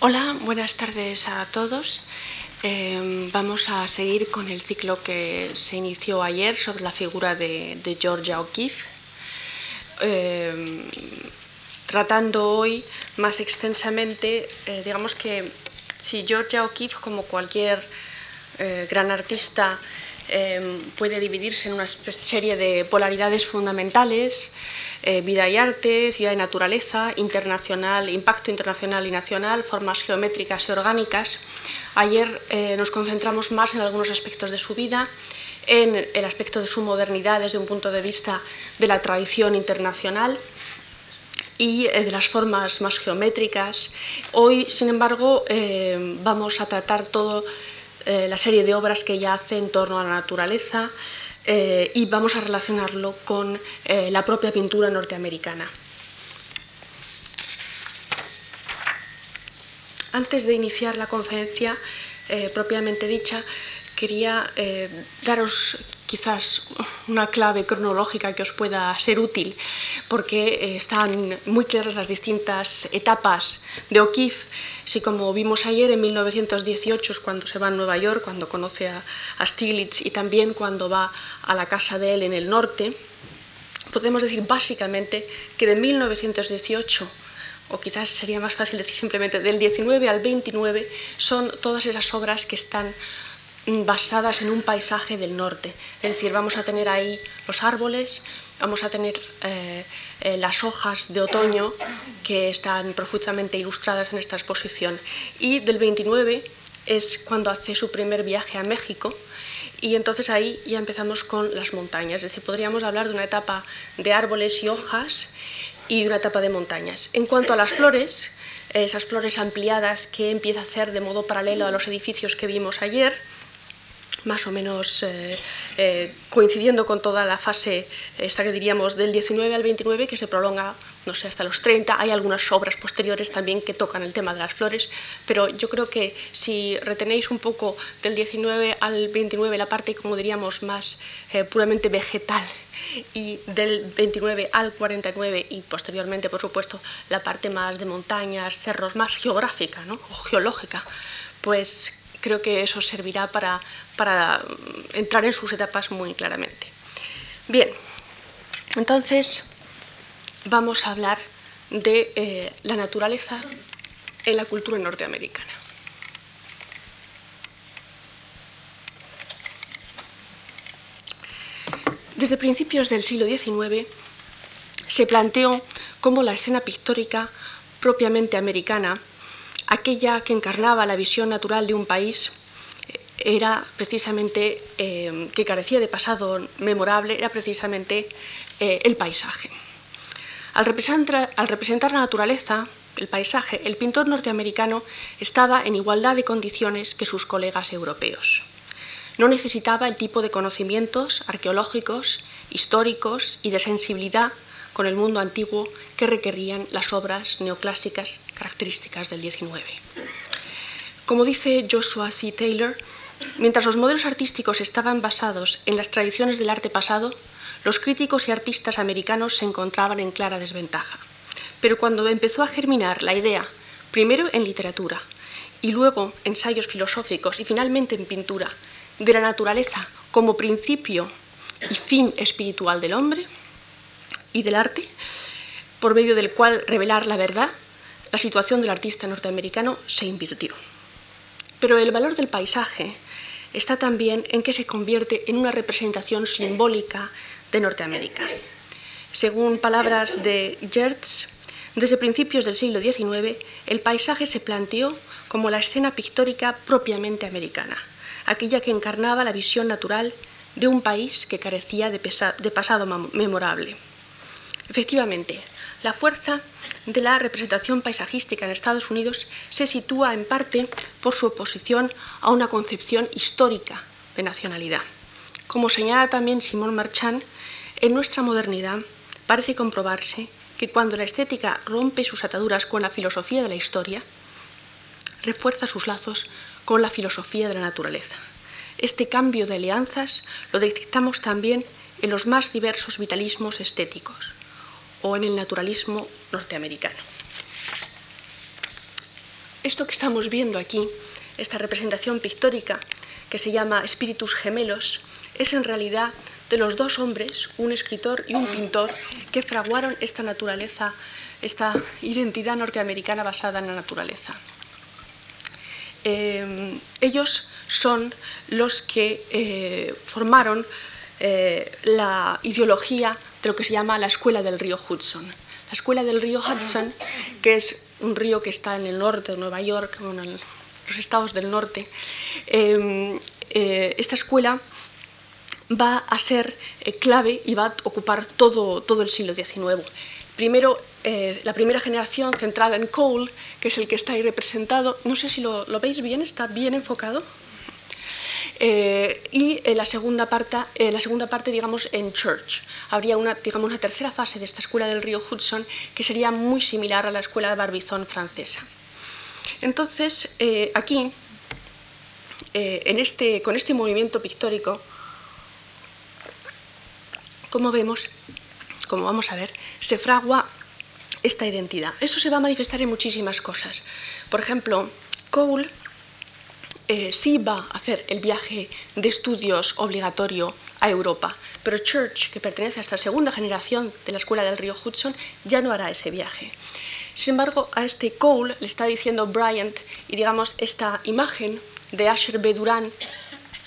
Hola, buenas tardes a todos. Eh, vamos a seguir con el ciclo que se inició ayer sobre la figura de, Georgia O'Keeffe, eh, tratando hoy más extensamente, eh, digamos que si Georgia O'Keeffe, como cualquier gran artista, puede dividirse en una serie de polaridades fundamentales, eh, vida y arte, ciudad y naturaleza, internacional, impacto internacional y nacional, formas geométricas y orgánicas. Ayer eh, nos concentramos más en algunos aspectos de su vida, en el aspecto de su modernidad desde un punto de vista de la tradición internacional y eh, de las formas más geométricas. Hoy, sin embargo, vamos a tratar toda la serie de obras que ella hace en torno a la naturaleza, eh, y vamos a relacionarlo con eh, la propia pintura norteamericana. Antes de iniciar la conferencia eh, propiamente dicha, quería daros quizás una clave cronológica que os pueda ser útil, porque están muy claras las distintas etapas de O'Keeffe. Si como vimos ayer, en 1918 es cuando se va a Nueva York, cuando conoce a, Stiglitz y también cuando va a la casa de él en el norte, podemos decir básicamente que de 1918 o quizás sería más fácil decir simplemente del 19 al 29, son todas esas obras que están basadas en un paisaje del norte. Es decir, vamos a tener ahí los árboles, vamos a tener eh, eh, las hojas de otoño que están profundamente ilustradas en esta exposición. Y del 29 es cuando hace su primer viaje a México y entonces ahí ya empezamos con las montañas. Es decir, podríamos hablar de una etapa de árboles y hojas y de una etapa de montañas. En cuanto a las flores, esas flores ampliadas que empieza a hacer de modo paralelo a los edificios que vimos ayer, más o menos eh, eh, coincidiendo con toda la fase, esta que diríamos del 19 al 29, que se prolonga, no sé, hasta los 30. Hay algunas obras posteriores también que tocan el tema de las flores, pero yo creo que si retenéis un poco del 19 al 29 la parte, como diríamos, más eh, puramente vegetal, y del 29 al 49 y posteriormente, por supuesto, la parte más de montañas, cerros, más geográfica ¿no? o geológica, pues creo que eso servirá para, para entrar en sus etapas muy claramente. Bien, entonces vamos a hablar de eh, la naturaleza en la cultura norteamericana. Desde principios del siglo XIX se planteó cómo la escena pictórica propiamente americana aquella que encarnaba la visión natural de un país era precisamente, eh, que carecía de pasado memorable, era precisamente eh, el paisaje. Al representar, al representar la naturaleza, el paisaje, el pintor norteamericano estaba en igualdad de condiciones que sus colegas europeos. No necesitaba el tipo de conocimientos arqueológicos, históricos y de sensibilidad con el mundo antiguo que requerían las obras neoclásicas características del XIX. Como dice Joshua C. Taylor, mientras los modelos artísticos estaban basados en las tradiciones del arte pasado, los críticos y artistas americanos se encontraban en clara desventaja. Pero cuando empezó a germinar la idea, primero en literatura y luego ensayos filosóficos y finalmente en pintura, de la naturaleza como principio y fin espiritual del hombre, y del arte, por medio del cual revelar la verdad, la situación del artista norteamericano se invirtió. Pero el valor del paisaje está también en que se convierte en una representación simbólica de Norteamérica. Según palabras de Gertz, desde principios del siglo XIX, el paisaje se planteó como la escena pictórica propiamente americana, aquella que encarnaba la visión natural de un país que carecía de, de pasado memorable. Efectivamente, la fuerza de la representación paisajística en Estados Unidos se sitúa en parte por su oposición a una concepción histórica de nacionalidad. Como señala también Simón Marchand, en nuestra modernidad parece comprobarse que cuando la estética rompe sus ataduras con la filosofía de la historia, refuerza sus lazos con la filosofía de la naturaleza. Este cambio de alianzas lo detectamos también en los más diversos vitalismos estéticos o en el naturalismo norteamericano. esto que estamos viendo aquí, esta representación pictórica que se llama Espíritus Gemelos, es en realidad de los dos hombres, un escritor y un pintor, que fraguaron esta naturaleza, esta identidad norteamericana basada en la naturaleza. Eh, ellos son los que eh, formaron eh, la ideología de lo que se llama la escuela del río Hudson. La escuela del río Hudson, que es un río que está en el norte de Nueva York, en los estados del norte, esta escuela va a ser clave y va a ocupar todo, todo el siglo XIX. Primero, eh, la primera generación centrada en Cole, que es el que está ahí representado. No sé si lo, veis bien, está bien enfocado. Eh, y la, segunda parte, la segunda parte, digamos, en Church. Habría una, digamos, una tercera fase de esta escuela del río Hudson que sería muy similar a la escuela de Barbizon francesa. Entonces, eh, aquí, en este, con este movimiento pictórico, como vemos, como vamos a ver, se fragua esta identidad. Eso se va a manifestar en muchísimas cosas. Por ejemplo, Cole eh, sí va a hacer el viaje de estudios obligatorio a Europa, pero Church, que pertenece a esta segunda generación de la escuela del río Hudson, ya no hará ese viaje. Sin embargo, a este Cole le está diciendo Bryant, y digamos, esta imagen de Asher B. Duran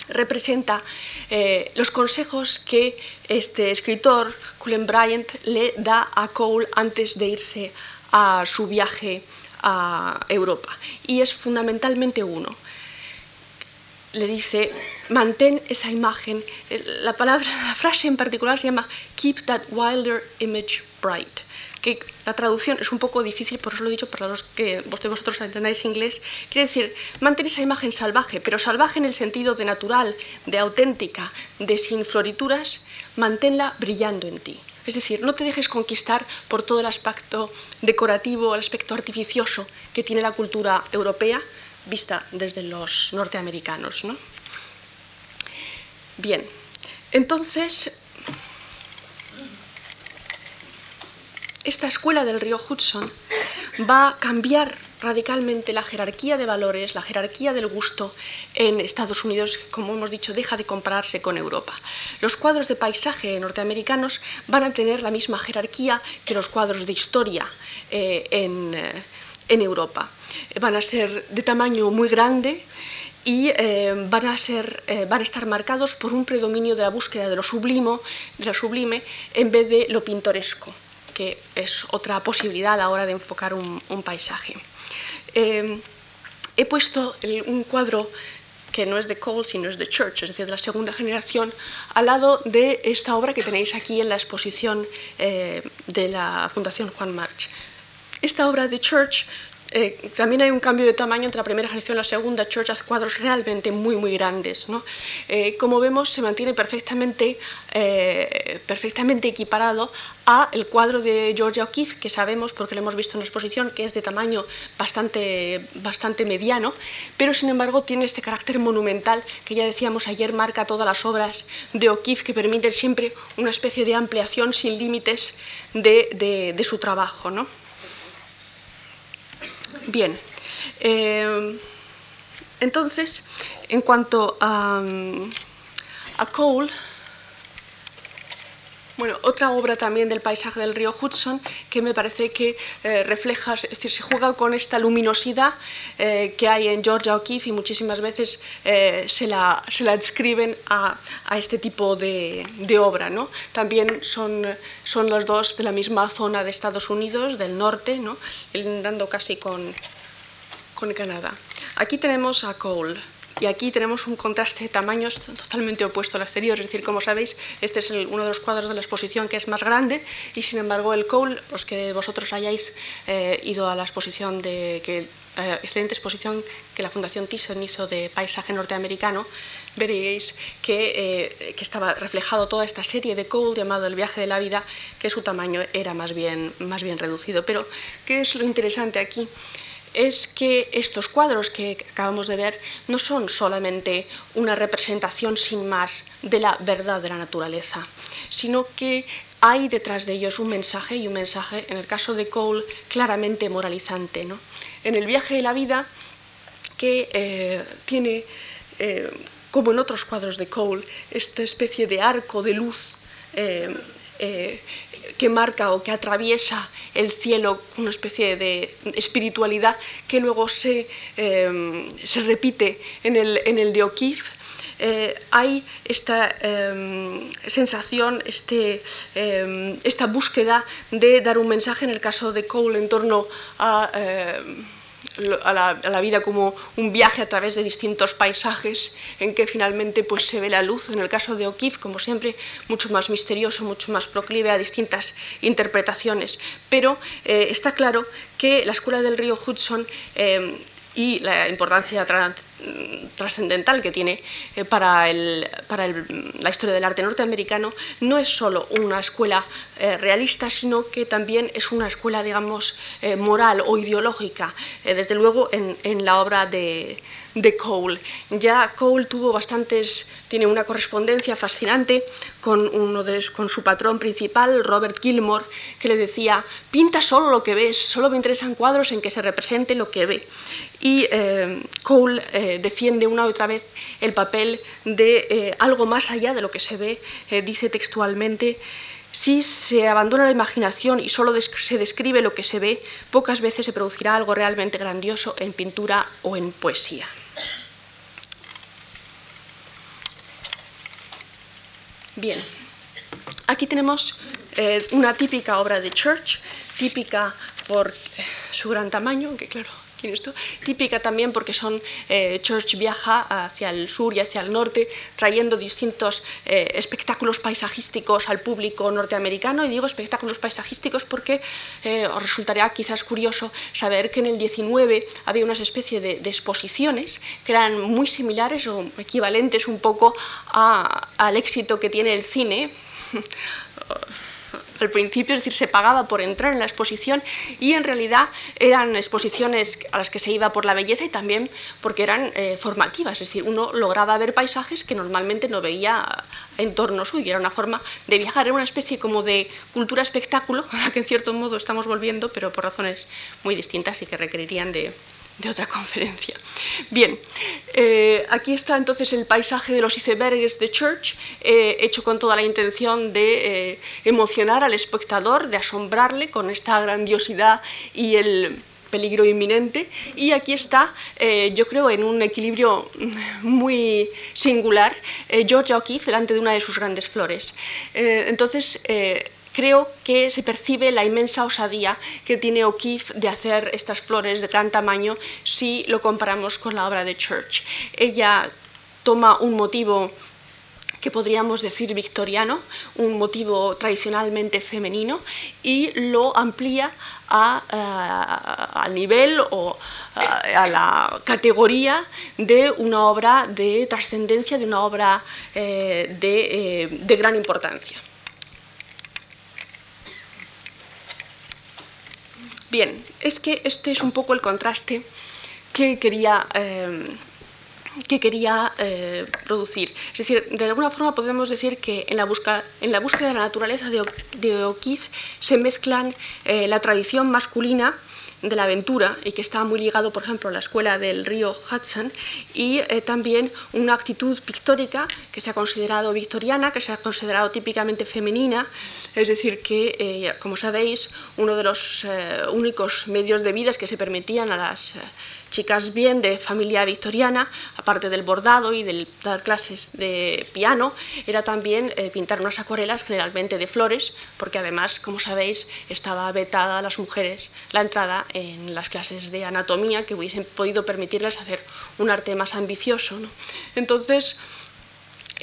representa eh, los consejos que este escritor, Cullen Bryant, le da a Cole antes de irse a su viaje a Europa. Y es fundamentalmente uno. Le dice, mantén esa imagen. La, palabra, la frase en particular se llama Keep that wilder image bright que la traducción es un poco difícil, por eso lo he dicho para los que vosotros entendáis inglés, quiere decir, mantén esa imagen salvaje, pero salvaje en el sentido de natural, de auténtica, de sin florituras, manténla brillando en ti. Es decir, no te dejes conquistar por todo el aspecto decorativo, el aspecto artificioso que tiene la cultura europea vista desde los norteamericanos. Bien, entonces esta escuela del río Hudson va a cambiar radicalmente la jerarquía de valores, la jerarquía del gusto en Estados Unidos, como hemos dicho, deja de compararse con Europa. Los cuadros de paisaje norteamericanos van a tener la misma jerarquía que los cuadros de historia eh, eh, en, Europa. Van a ser de tamaño muy grande, y eh, van, a ser, van a estar marcados por un predominio de la búsqueda de lo, de lo sublime en vez de lo pintoresco que es otra posibilidad a la hora de enfocar un, paisaje. Eh, he puesto un cuadro que no es de Cole, sino es de Church, es decir, de la segunda generación, al lado de esta obra que tenéis aquí en la exposición eh, de la Fundación Juan March. Esta obra de Church eh, también hay un cambio de tamaño entre la primera generación y la segunda. Church hace cuadros realmente muy, muy grandes. Eh, como vemos, se mantiene perfectamente, eh, perfectamente equiparado a el cuadro de Georgia O'Keeffe, que sabemos, porque lo hemos visto en la exposición, que es de tamaño bastante, bastante mediano, pero sin embargo tiene este carácter monumental que ya decíamos ayer marca todas las obras de O'Keeffe, que permiten siempre una especie de ampliación sin límites de, su trabajo. Bien. Eh, entonces, en cuanto a, Cole, bueno, otra obra también del paisaje del río Hudson que me parece que eh, refleja, es decir, se juega con esta luminosidad eh, que hay en Georgia O'Keeffe y muchísimas veces se, la, se la describen a, este tipo de, obra. ¿no? También son, son los dos de la misma zona de Estados Unidos, del norte, ¿no? dando casi con, con Canadá. Aquí tenemos a Cole y aquí tenemos un contraste de tamaños totalmente opuesto al exterior. Es decir, como sabéis, este es uno de los cuadros de la exposición que es más grande y sin embargo el Cole, los que vosotros hayáis eh, ido a la exposición de eh, excelente exposición que la Fundación Thyssen hizo de paisaje norteamericano, veréis que, eh, que, estaba reflejado toda esta serie de Cole llamado El viaje de la vida, que su tamaño era más bien, más bien reducido. Pero, ¿qué es lo interesante aquí? Es que estos cuadros que acabamos de ver no son solamente una representación sin más de la verdad de la naturaleza, sino que hay detrás de ellos un mensaje y un mensaje, en el caso de Cole, claramente moralizante. en el viaje de la vida que eh, tiene, eh, como en otros cuadros de Cole, esta especie de arco de luz eh, que marca o que atraviesa el cielo, una especie de espiritualidad que luego se, se repite en el, en el de O'Keeffe. Eh, hay esta em, sensación, este, em, esta búsqueda de dar un mensaje, en el caso de Cole, en torno a... A la, vida como un viaje a través de distintos paisajes en que finalmente pues, se ve la luz. En el caso de O'Keeffe, como siempre, mucho más misterioso, mucho más proclive a distintas interpretaciones. Pero eh, está claro que la Escuela del Río Hudson y la importancia trascendental que tiene eh, para, la historia del arte norteamericano no es solo una escuela eh, realista, sino que también es una escuela, digamos, eh, moral o ideológica, desde luego en la obra de, de Cole. Ya Cole tuvo bastantes, tiene una correspondencia fascinante con, uno de, con su patrón principal, Robert Gilmore, que le decía, pinta solo lo que ves, solo me interesan cuadros en que se represente lo que ve. Y eh, Cole eh, defiende una y otra vez el papel de eh, algo más allá de lo que se ve, dice textualmente, si se abandona la imaginación y solo se describe lo que se ve, pocas veces se producirá algo realmente grandioso en pintura o en poesía. Bien, aquí tenemos una típica obra de Church, típica por su gran tamaño, que claro, esto, típica también porque son, eh, Church viaja hacia el sur y hacia el norte trayendo distintos eh, espectáculos paisajísticos al público norteamericano. Y digo espectáculos paisajísticos porque eh, os resultaría quizás curioso saber que en el 19 había una especie de, exposiciones que eran muy similares o equivalentes un poco al éxito que tiene el cine al principio, es decir, se pagaba por entrar en la exposición y en realidad eran exposiciones a las que se iba por la belleza y también porque eran eh, formativas, es decir, uno lograba ver paisajes que normalmente no veía en torno suyo, era una forma de viajar, era una especie como de cultura espectáculo, a la que en cierto modo estamos volviendo, pero por razones muy distintas y que requerirían de, de otra conferencia. Bien, eh, aquí está entonces el paisaje de los icebergs de Church, eh, hecho con toda la intención de eh, emocionar al espectador, de asombrarle con esta grandiosidad y el peligro inminente. Y aquí está, yo creo, en un equilibrio muy singular, George O'Keeffe delante de una de sus grandes flores. entonces, creo que se percibe la inmensa osadía que tiene O'Keeffe de hacer estas flores de gran tamaño si lo comparamos con la obra de Church. Ella toma un motivo que podríamos decir victoriano, un motivo tradicionalmente femenino, y lo amplía a, eh, al nivel o eh, a, la categoría de una obra de trascendencia, de una obra eh, de gran importancia. Bien, es que este es un poco el contraste que quería, eh, que quería eh, producir. Es decir, de alguna forma podemos decir que en la, en la búsqueda de la naturaleza de, O'Keeffe se mezclan eh, la tradición masculina de la aventura y que está muy ligado, por ejemplo, a la escuela del río Hudson y eh, también una actitud pictórica que se ha considerado victoriana, que se ha considerado típicamente femenina, es decir, que, eh, como sabéis, uno de los eh, únicos medios de vida que se permitían a las chicas bien de familia victoriana, aparte del bordado y de dar clases de piano, era también eh, pintar unas acuarelas generalmente de flores, porque además, como sabéis, estaba vetada a las mujeres la entrada en las clases de anatomía que hubiesen podido permitirles hacer un arte más ambicioso. Entonces,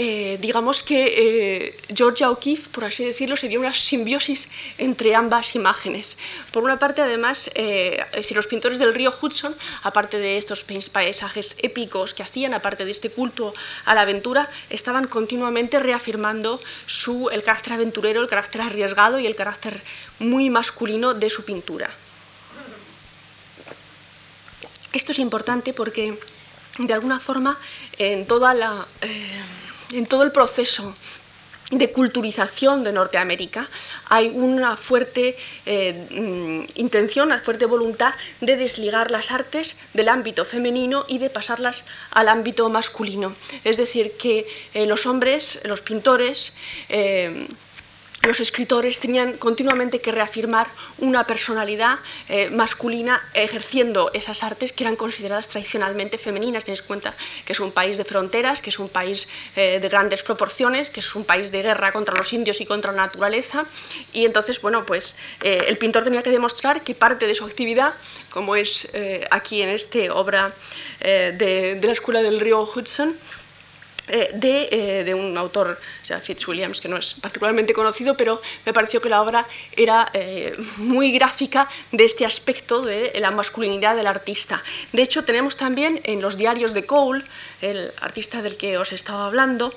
eh, digamos que eh, Georgia O'Keeffe, por así decirlo, sería una simbiosis entre ambas imágenes. Por una parte, además, eh, los pintores del río Hudson, aparte de estos paisajes épicos que hacían, aparte de este culto a la aventura, estaban continuamente reafirmando su, el carácter aventurero, el carácter arriesgado y el carácter muy masculino de su pintura. Esto es importante porque, de alguna forma, en toda la en todo el proceso de culturización de Norteamérica, hay una fuerte eh, mm, intención, una fuerte voluntad de desligar las artes del ámbito femenino y de pasarlas al ámbito masculino. Es decir, que eh, los hombres, los pintores, eh, los escritores tenían continuamente que reafirmar una personalidad eh, masculina ejerciendo esas artes que eran consideradas tradicionalmente femeninas. Tienes cuenta que es un país de fronteras, que es un país eh, de grandes proporciones, que es un país de guerra contra los indios y contra la naturaleza. Y entonces, bueno, pues eh, el pintor tenía que demostrar que parte de su actividad, como es aquí en esta obra de la Escuela del Río Hudson, eh, eh, de, un autor, o sea, Fitzwilliams, que no es particularmente conocido, pero me pareció que la obra era eh, muy gráfica de este aspecto de la masculinidad del artista. De hecho, tenemos también en los diarios de Cole, el artista del que os estaba hablando,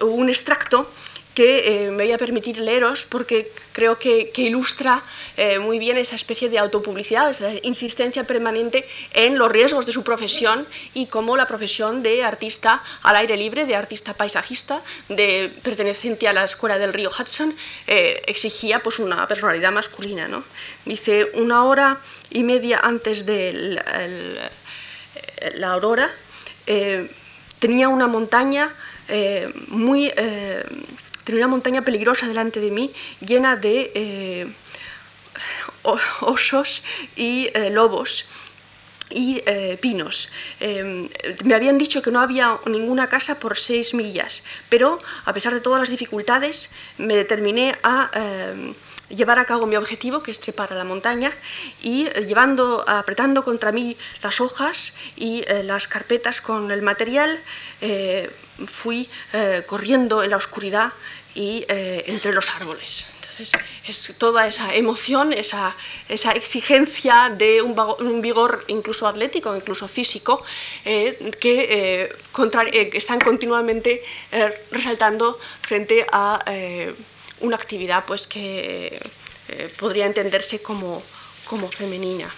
un extracto que eh, me voy a permitir leeros porque creo que, ilustra eh, muy bien esa especie de autopublicidad, esa insistencia permanente en los riesgos de su profesión y cómo la profesión de artista al aire libre, de artista paisajista, de perteneciente a la escuela del río Hudson, eh, exigía pues, una personalidad masculina. ¿no? Dice, una hora y media antes de la aurora, tenía una montaña muy Tenía una montaña peligrosa delante de mí, llena de eh, osos y eh, lobos y eh, pinos. me habían dicho que no había ninguna casa por seis millas, pero a pesar de todas las dificultades me determiné a llevar a cabo mi objetivo, que es trepar a la montaña, y llevando, apretando contra mí las hojas y las carpetas con el material, fui corriendo en la oscuridad y eh, entre los árboles. Entonces, es toda esa emoción, esa, esa exigencia de un, vigor incluso atlético, incluso físico, eh, que eh, están continuamente resaltando frente a una actividad pues, que podría entenderse como, como femenina.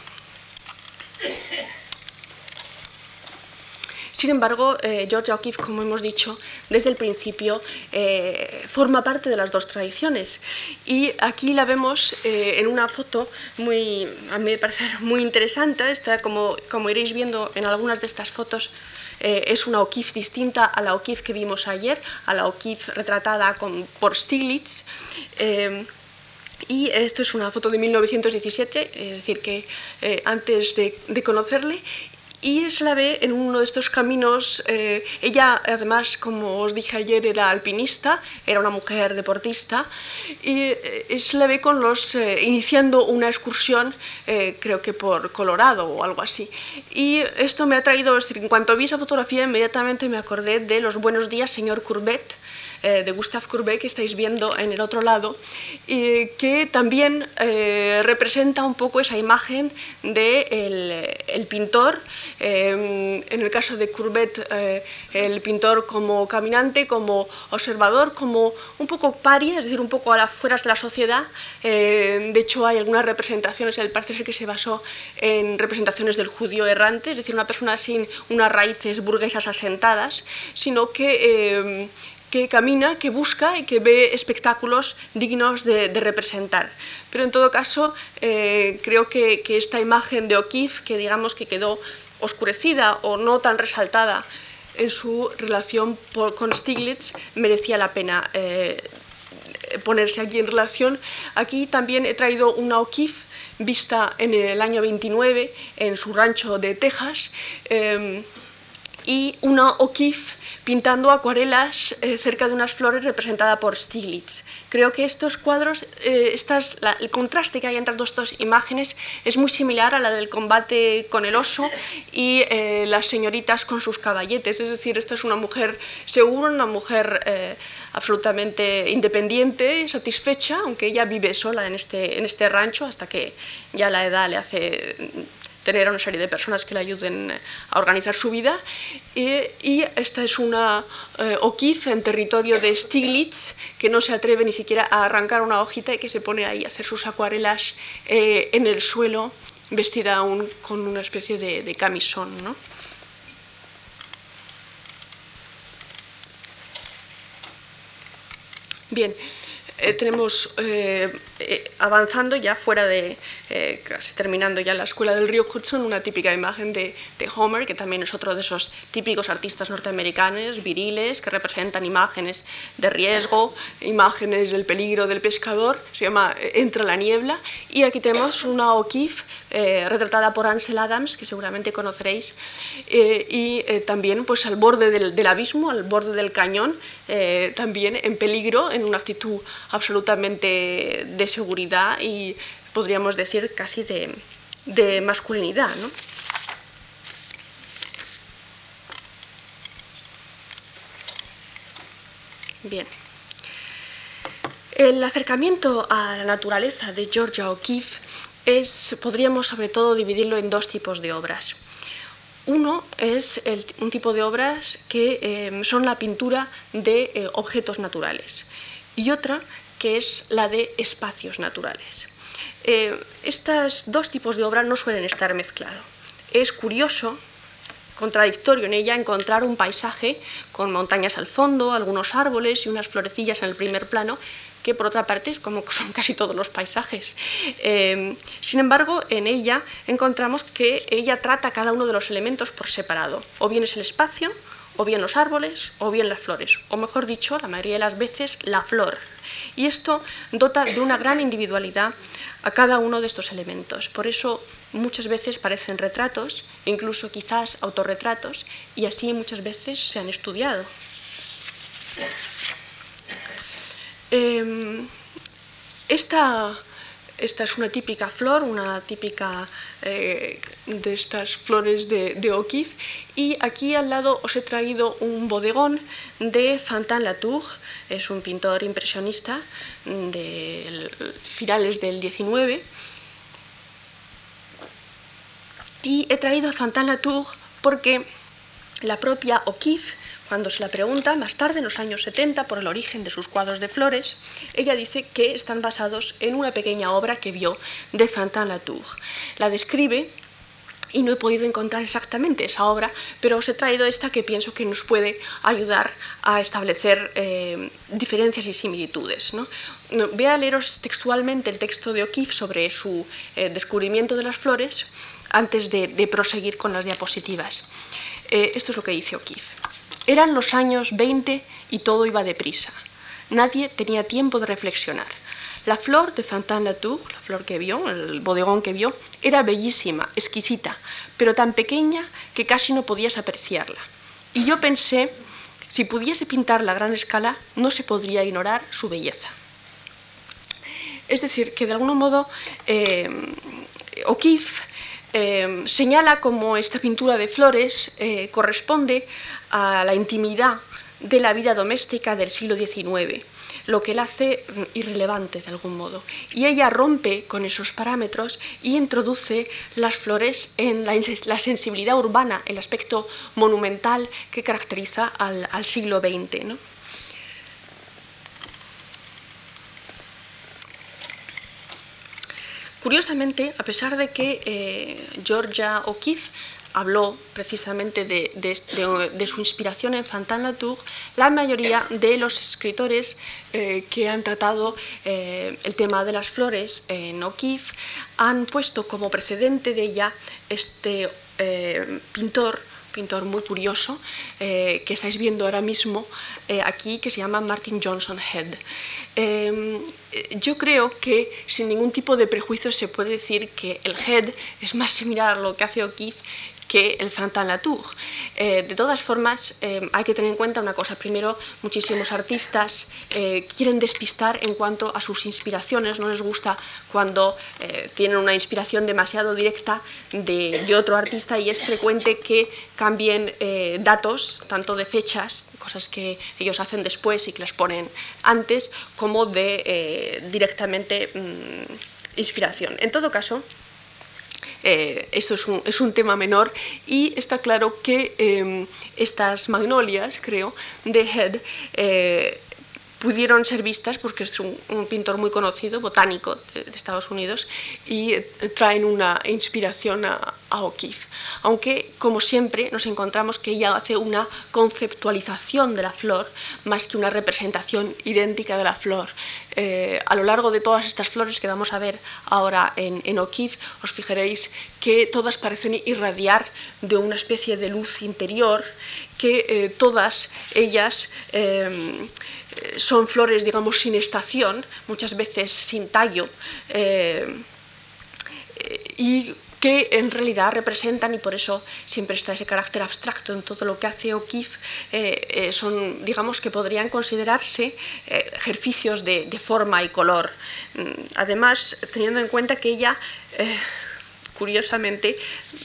Sin embargo, eh, George O'Keeffe, como hemos dicho, desde el principio eh, forma parte de las dos tradiciones. Y aquí la vemos eh, en una foto muy, a mí me parece muy interesante. Está, como, como iréis viendo en algunas de estas fotos, es una O'Keeffe distinta a la O'Keeffe que vimos ayer, a la O'Keeffe retratada por Stiglitz. y esto es una foto de 1917, es decir, que antes de, de, conocerle, y se la ve en uno de estos caminos. Eh, ella, además, como os dije ayer, era alpinista, era una mujer deportista, y eh, se la ve con los, eh, iniciando una excursión, creo que por Colorado o algo así. Y esto me ha traído, es decir, en cuanto vi esa fotografía, inmediatamente me acordé de Los Buenos Días, señor Courbet, eh, de Gustave Courbet que estáis viendo en el otro lado, y que también eh, representa un poco esa imagen del de el pintor, eh, en el caso de Courbet, el pintor como caminante, como observador, como un poco paria, es decir, un poco a las afueras de la sociedad. de hecho, hay algunas representaciones, el parece que se basó en representaciones del judío errante, es decir, una persona sin unas raíces burguesas asentadas, sino que que camina, que busca y que ve espectáculos dignos de, representar. Pero en todo caso, eh, creo que, esta imagen de O'Keeffe, que digamos que quedó oscurecida o no tan resaltada en su relación con Stiglitz, merecía la pena eh, ponerse aquí en relación. Aquí también he traído una O'Keeffe vista en el año 29 en su rancho de Texas eh, y una O'Keeffe pintando acuarelas eh, cerca de unas flores representada por Stiglitz. Creo que estos cuadros, eh, el contraste que hay entre las dos imágenes es muy similar a la del combate con el oso y eh, las señoritas con sus caballetes. Es decir, esta es una mujer segura, una mujer absolutamente independiente, satisfecha, aunque ella vive sola en este, en este rancho hasta que ya la edad le hace tener a una serie de personas que le ayuden a organizar su vida. Y, esta es una eh, en territorio de Stiglitz, que no se atreve ni siquiera a arrancar una hojita y que se pone ahí a hacer sus acuarelas eh, en el suelo, vestida aún con una especie de, camisón. Bien, eh, tenemos eh, eh, avanzando ya fuera de, casi terminando ya la escuela del río Hudson, una típica imagen de, Homer, que también es otro de esos típicos artistas norteamericanos, viriles, que representan imágenes de riesgo, imágenes del peligro del pescador, se llama Entra la niebla, y aquí tenemos una O'Keeffe retratada por Ansel Adams, que seguramente conoceréis, y también pues al borde del, del, abismo, al borde del cañón, también en peligro, en una actitud absolutamente de seguridad y podríamos decir casi de, masculinidad. Bien. El acercamiento a la naturaleza de Georgia O'Keeffe es, podríamos sobre todo dividirlo en dos tipos de obras. Uno es un tipo de obras que eh, son la pintura de eh, objetos naturales y otra que es la de espacios naturales. Eh, estos dos tipos de obra no suelen estar mezclados. Es curioso, contradictorio en ella, encontrar un paisaje con montañas al fondo, algunos árboles y unas florecillas en el primer plano, que por otra parte es como son casi todos los paisajes. Eh, sin embargo, en ella encontramos que ella trata cada uno de los elementos por separado. O bien es el espacio, o bien los árboles, o bien las flores, o mejor dicho, la mayoría de las veces, la flor. Y esto dota de una gran individualidad a cada uno de estos elementos. Por eso muchas veces parecen retratos, incluso quizás autorretratos, y así muchas veces se han estudiado. Em, esta esta es una típica flor, una típica eh, de estas flores de, O'Keeffe. Y aquí al lado os he traído un bodegón de Fantin Latour, es un pintor impresionista de finales del 19. Y he traído a Fantin Latour porque la propia O'Keeffe cuando se la pregunta más tarde, en los años 70, por el origen de sus cuadros de flores, ella dice que están basados en una pequeña obra que vio de Fantin Latour. La describe y no he podido encontrar exactamente esa obra, pero os he traído esta que pienso que nos puede ayudar a establecer eh, diferencias y similitudes. ¿no? Voy a leeros textualmente el texto de O'Keeffe sobre su eh, descubrimiento de las flores antes de, proseguir con las diapositivas. Eh, esto es lo que dice O'Keeffe. Eran los años 20 y todo iba deprisa. Nadie tenía tiempo de reflexionar. La flor de Fantin Latour, la flor que vio, el bodegón que vio, era bellísima, exquisita, pero tan pequeña que casi no podías apreciarla. Y yo pensé, si pudiese pintarla a gran escala, no se podría ignorar su belleza. Es decir, que de algún modo eh, O'Keeffe eh, señala como esta pintura de flores eh, corresponde a la intimidad de la vida doméstica del siglo XIX, lo que la hace irrelevante de algún modo. Y ella rompe con esos parámetros y introduce las flores en la, sensibilidad urbana, el aspecto monumental que caracteriza al, siglo XX. Curiosamente, a pesar de que eh, Georgia O'Keeffe habló precisamente de, su inspiración en Fantin Latour, la mayoría de los escritores eh, que han tratado eh, el tema de las flores en O'Keeffe han puesto como precedente de ella este pintor pintor muy curioso que estáis viendo ahora mismo aquí, que se llama Martin Johnson Head. Yo creo que sin ningún tipo de prejuicio se puede decir que el head es más similar a lo que hace O'Keeffe que el Fantin Latour. Eh, de todas formas, em, hay que tener en cuenta una cosa. Primero, muchísimos artistas eh, quieren despistar en cuanto a sus inspiraciones. No les gusta cuando eh, tienen una inspiración demasiado directa de, otro artista y es frecuente que cambien datos, tanto de fechas cosas que ellos hacen después y que las ponen antes, como de eh, directamente mm, inspiración. En todo caso, eh, esto es un, tema menor. Y está claro que em, estas magnolias, creo, de Head, eh, pudieron ser vistas porque es un, pintor muy conocido, botánico de, Estados Unidos, y traen una inspiración a, a O'Keeffe, aunque como siempre nos encontramos que ella hace una conceptualización de la flor más que una representación idéntica de la flor. Eh, a lo largo de todas estas flores que vamos a ver ahora en, en O'Keeffe, os fijaréis que todas parecen irradiar de una especie de luz interior, que eh, todas ellas em, son flores, digamos, sin estación, muchas veces sin tallo, em, y que en realidad representan, y por eso siempre está ese carácter abstracto en todo lo que hace O'Keeffe, eh, eh, son, digamos, que podrían considerarse eh, ejercicios de, forma y color. Mm, además, teniendo en cuenta que ella, curiosamente,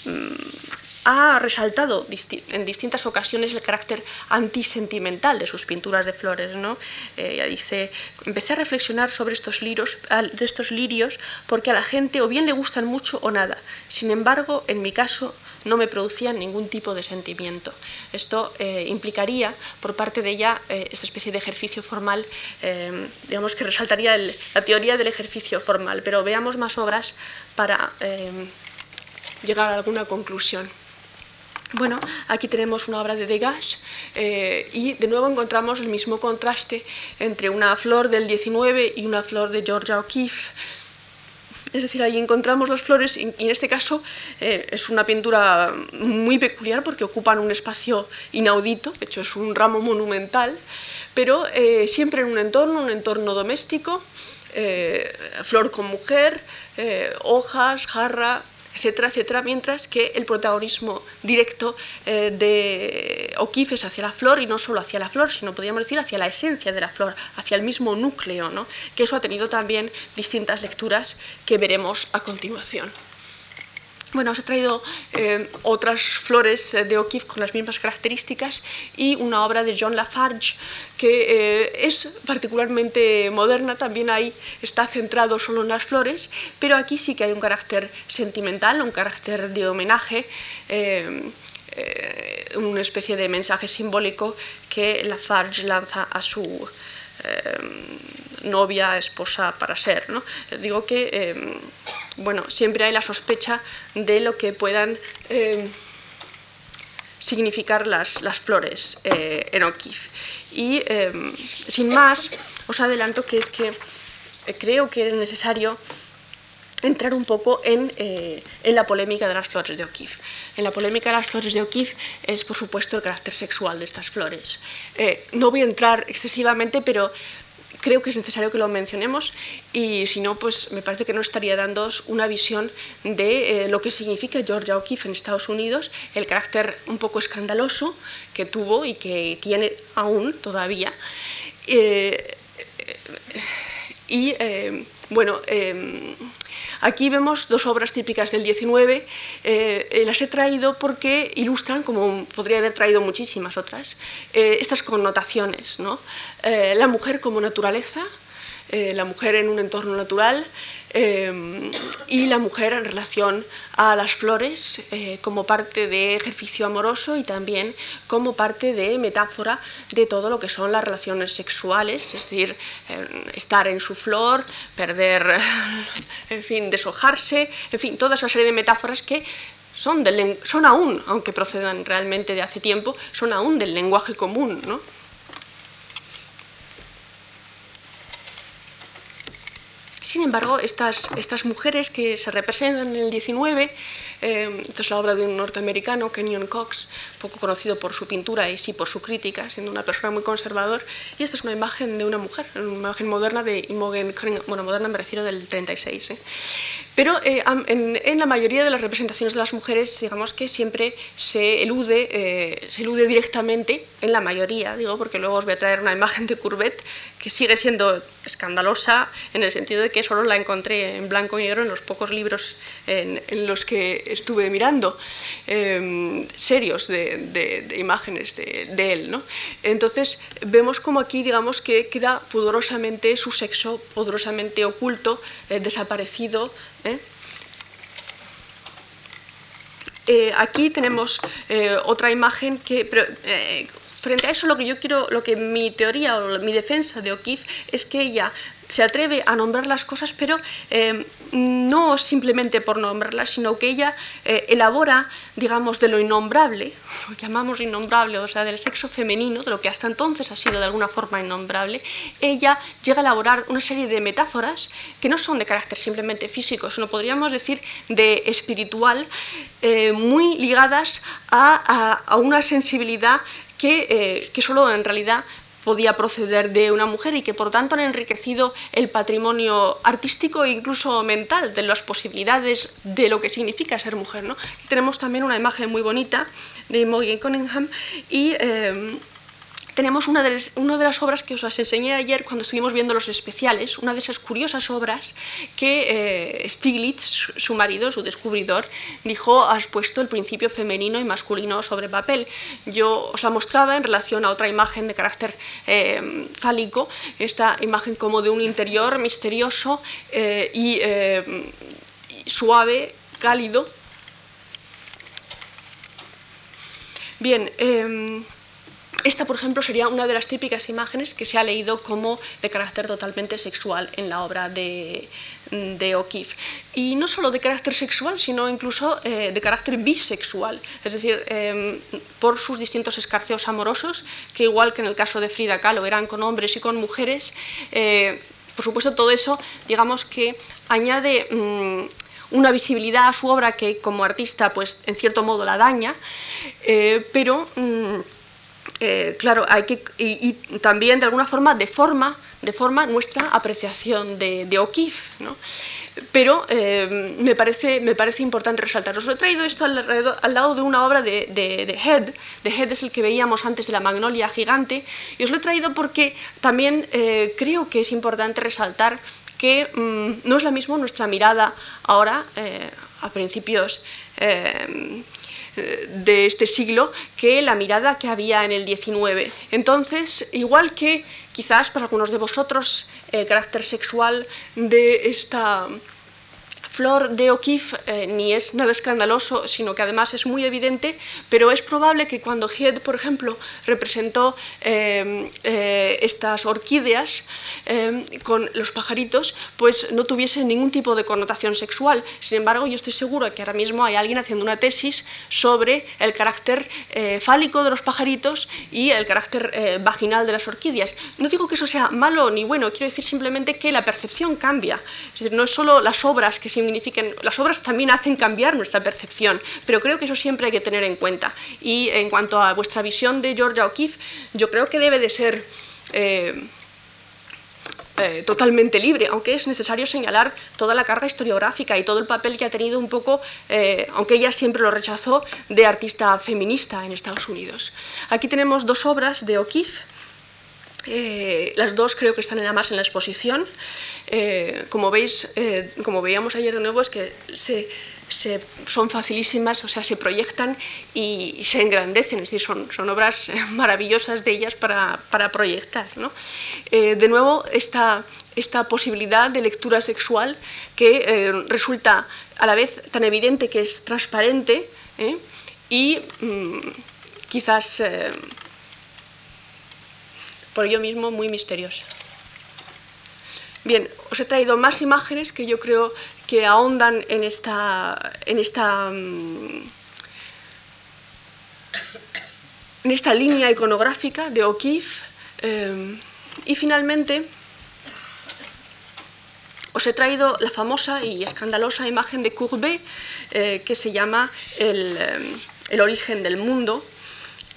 mm, ha resaltado en distintas ocasiones el carácter antisentimental de sus pinturas de flores. ¿no? ella dice, empecé a reflexionar sobre estos, lirios, de estos lirios porque a la gente o bien le gustan mucho o nada. Sin embargo, en mi caso, no me producían ningún tipo de sentimiento. Esto eh, implicaría por parte de ella eh, esa especie de ejercicio formal, eh, digamos que resaltaría la teoría del ejercicio formal, pero veamos más obras para llegar a alguna conclusión. Bueno, aquí tenemos una obra de Degas eh, y de nuevo encontramos el mismo contraste entre una flor del 19 y una flor de Georgia O'Keeffe. Es decir, ahí encontramos las flores y, en este caso eh, es una pintura muy peculiar porque ocupan un espacio inaudito, de hecho es un ramo monumental, pero eh, siempre en un entorno, un entorno doméstico, flor con mujer, hojas, jarra, etcétera, etcétera, mientras que el protagonismo directo eh, de O'Keeffe es hacia la flor y no solo hacia la flor, sino podríamos decir hacia la esencia de la flor, hacia el mismo núcleo, ¿no? que eso ha tenido también distintas lecturas que veremos a continuación. Bueno, os he traído eh, otras flores eh, de O'Keeffe con las mismas características y una obra de John Lafarge que eh, es particularmente moderna, también ahí está centrado solo en las flores, pero aquí sí que hay un carácter sentimental, un carácter de homenaje, una especie de mensaje simbólico que Lafarge lanza a su novia, esposa para ser. ¿no? Digo que bueno, siempre hay la sospecha de lo que puedan eh, significar las, flores eh, en O'Keeffe. Y eh, sin más, os adelanto que es que creo que es necesario entrar un poco en, en, la polémica de las flores de O'Keeffe. En la polémica de las flores de O'Keeffe es, por supuesto, el carácter sexual de estas flores. no voy a entrar excesivamente, pero creo que es necesario que lo mencionemos y si no, pues me parece que no estaría dando una visión de eh, lo que significa Georgia O'Keeffe en Estados Unidos, el carácter un poco escandaloso que tuvo y que tiene aún todavía. Eh, y eh, bueno, Aquí vemos dos obras típicas del 19, eh, las he traído porque ilustran, como podría haber traído muchísimas otras, eh, estas connotaciones. ¿no? Eh, la mujer como naturaleza, la mujer en un entorno natural, Em, y la mujer en relación a las flores eh, como parte de ejercicio amoroso y también como parte de metáfora de todo lo que son las relaciones sexuales, es decir, em, estar en su flor, perder, en fin, deshojarse, en fin, toda esa serie de metáforas que son, del, son aún, aunque procedan realmente de hace tiempo, son aún del lenguaje común, ¿no? Sin embargo, estas, estas mujeres que se representan en el 19, eh, esta es la obra de un norteamericano, Kenyon Cox, poco conocido por su pintura y sí por su crítica, siendo una persona muy conservador, y esta es una imagen de una mujer, una imagen moderna de Imogen bueno, moderna me refiero del 36. ¿eh? Pero eh, en, la mayoría de las representaciones de las mujeres, digamos que siempre se elude, eh, se elude directamente, en la mayoría, digo, porque luego os voy a traer una imagen de Courbet que sigue siendo escandalosa en el sentido de que solo la encontré en blanco y negro en los pocos libros en, los que estuve mirando, em, serios de, imágenes de, él. ¿no? Entonces vemos como aquí, digamos, que queda pudorosamente su sexo, pudorosamente oculto, eh, desaparecido, ¿eh? Eh, aquí tenemos eh, otra imagen que frente a eso lo que yo quiero, lo que mi teoría o mi defensa de O'Keeffe es que ella se atreve a nombrar las cosas, pero no simplemente por nombrarla, sino que ella eh, elabora, digamos, de lo innombrable, lo llamamos innombrable, o sea, del sexo femenino, de lo que hasta entonces ha sido de alguna forma innombrable, ella llega a elaborar una serie de metáforas que no son de carácter simplemente físico, sino podríamos decir de espiritual, eh, muy ligadas a, una sensibilidad que, eh, que solo en realidad podía proceder de una mujer y que por tanto han enriquecido el patrimonio artístico e incluso mental de las posibilidades de lo que significa ser mujer. ¿no? tenemos también una imagen muy bonita de Morgan Cunningham y eh, tenemos una de, las, obras que os las enseñé ayer cuando estuvimos viendo los especiales, una de esas curiosas obras que eh, Stiglitz, su marido, su descubridor, dijo, has puesto el principio femenino y masculino sobre papel. Yo os la mostraba en relación a otra imagen de carácter eh, fálico, esta imagen como de un interior misterioso eh, y suave, cálido. Bien, em, esta, por ejemplo, sería una de las típicas imágenes que se ha leído como de carácter totalmente sexual en la obra de, de O'Keeffe. Y no solo de carácter sexual, sino incluso eh, de carácter bisexual, es decir, em, por sus distintos escarceos amorosos, que igual que en el caso de Frida Kahlo eran con hombres y con mujeres, eh, por supuesto todo eso, digamos que añade... Mm, una visibilidad a su obra que como artista pues en cierto modo la daña, eh, pero mm, eh, claro, hay que, y, también de alguna forma deforma, deforma nuestra apreciación de, de O'Keeffe, ¿no? Pero eh, me, parece, me parece importante resaltar. Os he traído esto al, lado de una obra de, Head. De Head es el que veíamos antes de la magnolia gigante. Y os lo he traído porque también eh, creo que es importante resaltar que mm, no es la misma nuestra mirada ahora, a principios de este siglo que la mirada que había en el XIX. Entonces, igual que quizás para algunos de vosotros el carácter sexual de esta Flor de O'Keeffe eh, ni es nada escandaloso, sino que además es muy evidente, pero es probable que cuando Head, por ejemplo, representó eh, eh, estas orquídeas con los pajaritos, pues no tuviese ningún tipo de connotación sexual. Sin embargo, yo estoy seguro que ahora mismo hay alguien haciendo una tesis sobre el carácter fálico de los pajaritos y el carácter vaginal de las orquídeas. No digo que eso sea malo ni bueno, quiero decir simplemente que la percepción cambia. Es decir, no es solo las obras que se las obras también hacen cambiar nuestra percepción, pero creo que eso siempre hay que tener en cuenta. Y en cuanto a vuestra visión de Georgia O'Keeffe, yo creo que debe de ser eh, eh, totalmente libre, aunque es necesario señalar toda la carga historiográfica y todo el papel que ha tenido un poco, eh, aunque ella siempre lo rechazó, de artista feminista en Estados Unidos. Aquí tenemos dos obras de O'Keeffe, las dos creo que están además en la exposición. Eh, como veis, eh, como veíamos ayer de nuevo, es que se, son facilísimas, o sea, se proyectan y, se engrandecen, es decir, son, son obras maravillosas de ellas para, para proyectar. ¿no? Eh, de nuevo, esta, esta posibilidad de lectura sexual que resulta a la vez tan evidente que es transparente y mm, quizás por ello mismo muy misteriosa. Bien, os he traído más imágenes que yo creo que ahondan en esta, en esta, mm, en esta línea iconográfica de O'Keeffe. Eh, y finalmente os he traído la famosa y escandalosa imagen de Courbet eh, que se llama el, eh, el, origen del mundo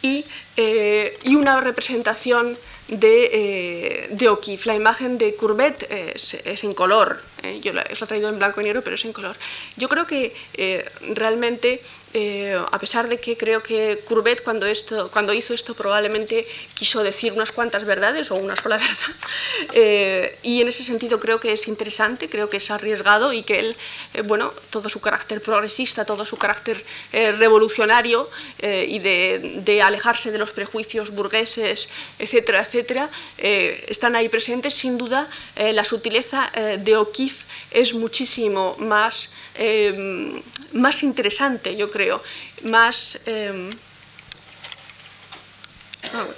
y, y una representación de, eh, de. La imagen de Courbet es, es en color, eh, yo lo he traído en blanco y negro, pero es en color. Yo creo que eh, realmente eh, a pesar de que creo que Courbet cuando, esto, cuando hizo esto probablemente quiso decir unas cuantas verdades o una sola verdad, eh, y en ese sentido creo que es interesante, creo que es arriesgado y que él, eh, bueno, todo su carácter progresista, todo su carácter revolucionario y de, alejarse de los prejuicios burgueses, etcétera, etcétera, están ahí presentes. Sin duda, la sutileza de O'Keeffe es muchísimo más, más interesante, yo creo más... Eh,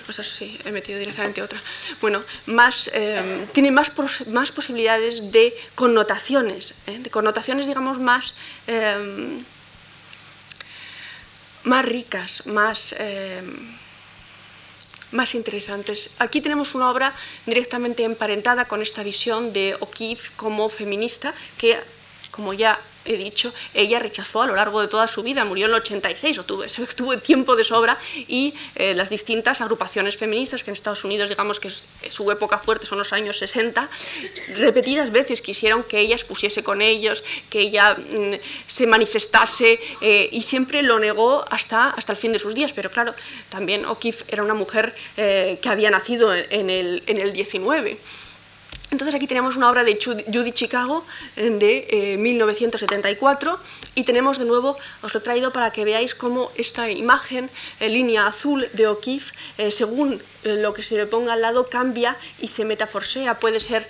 pues eso sí, he metido directamente otra. Bueno, más, eh, tiene más, más posibilidades de connotaciones, ¿eh? de connotaciones, digamos, más, eh, más ricas, más, más interesantes. Aquí tenemos una obra directamente emparentada con esta visión de O'Keeffe como feminista, que, como ya he dicho, ella rechazó a lo largo de toda su vida, murió en el 86, o tuvo, tuvo tiempo de sobra, y eh, las distintas agrupaciones feministas, que en Estados Unidos digamos que su época fuerte son los años 60, repetidas veces quisieron que ella expusiese con ellos, que ella mm, se manifestase, eh, y siempre lo negó hasta, hasta el fin de sus días, pero claro, también O'Keeffe era una mujer eh, que había nacido en, el, en el 19. Entonces aquí tenemos una obra de Judy Chicago eh, de 1974 eh, y tenemos de nuevo, os lo he traído para que veáis cómo esta imagen, en eh, línea azul de O'Keeffe, según lo que se le ponga al lado cambia y se metaforsea. Puede ser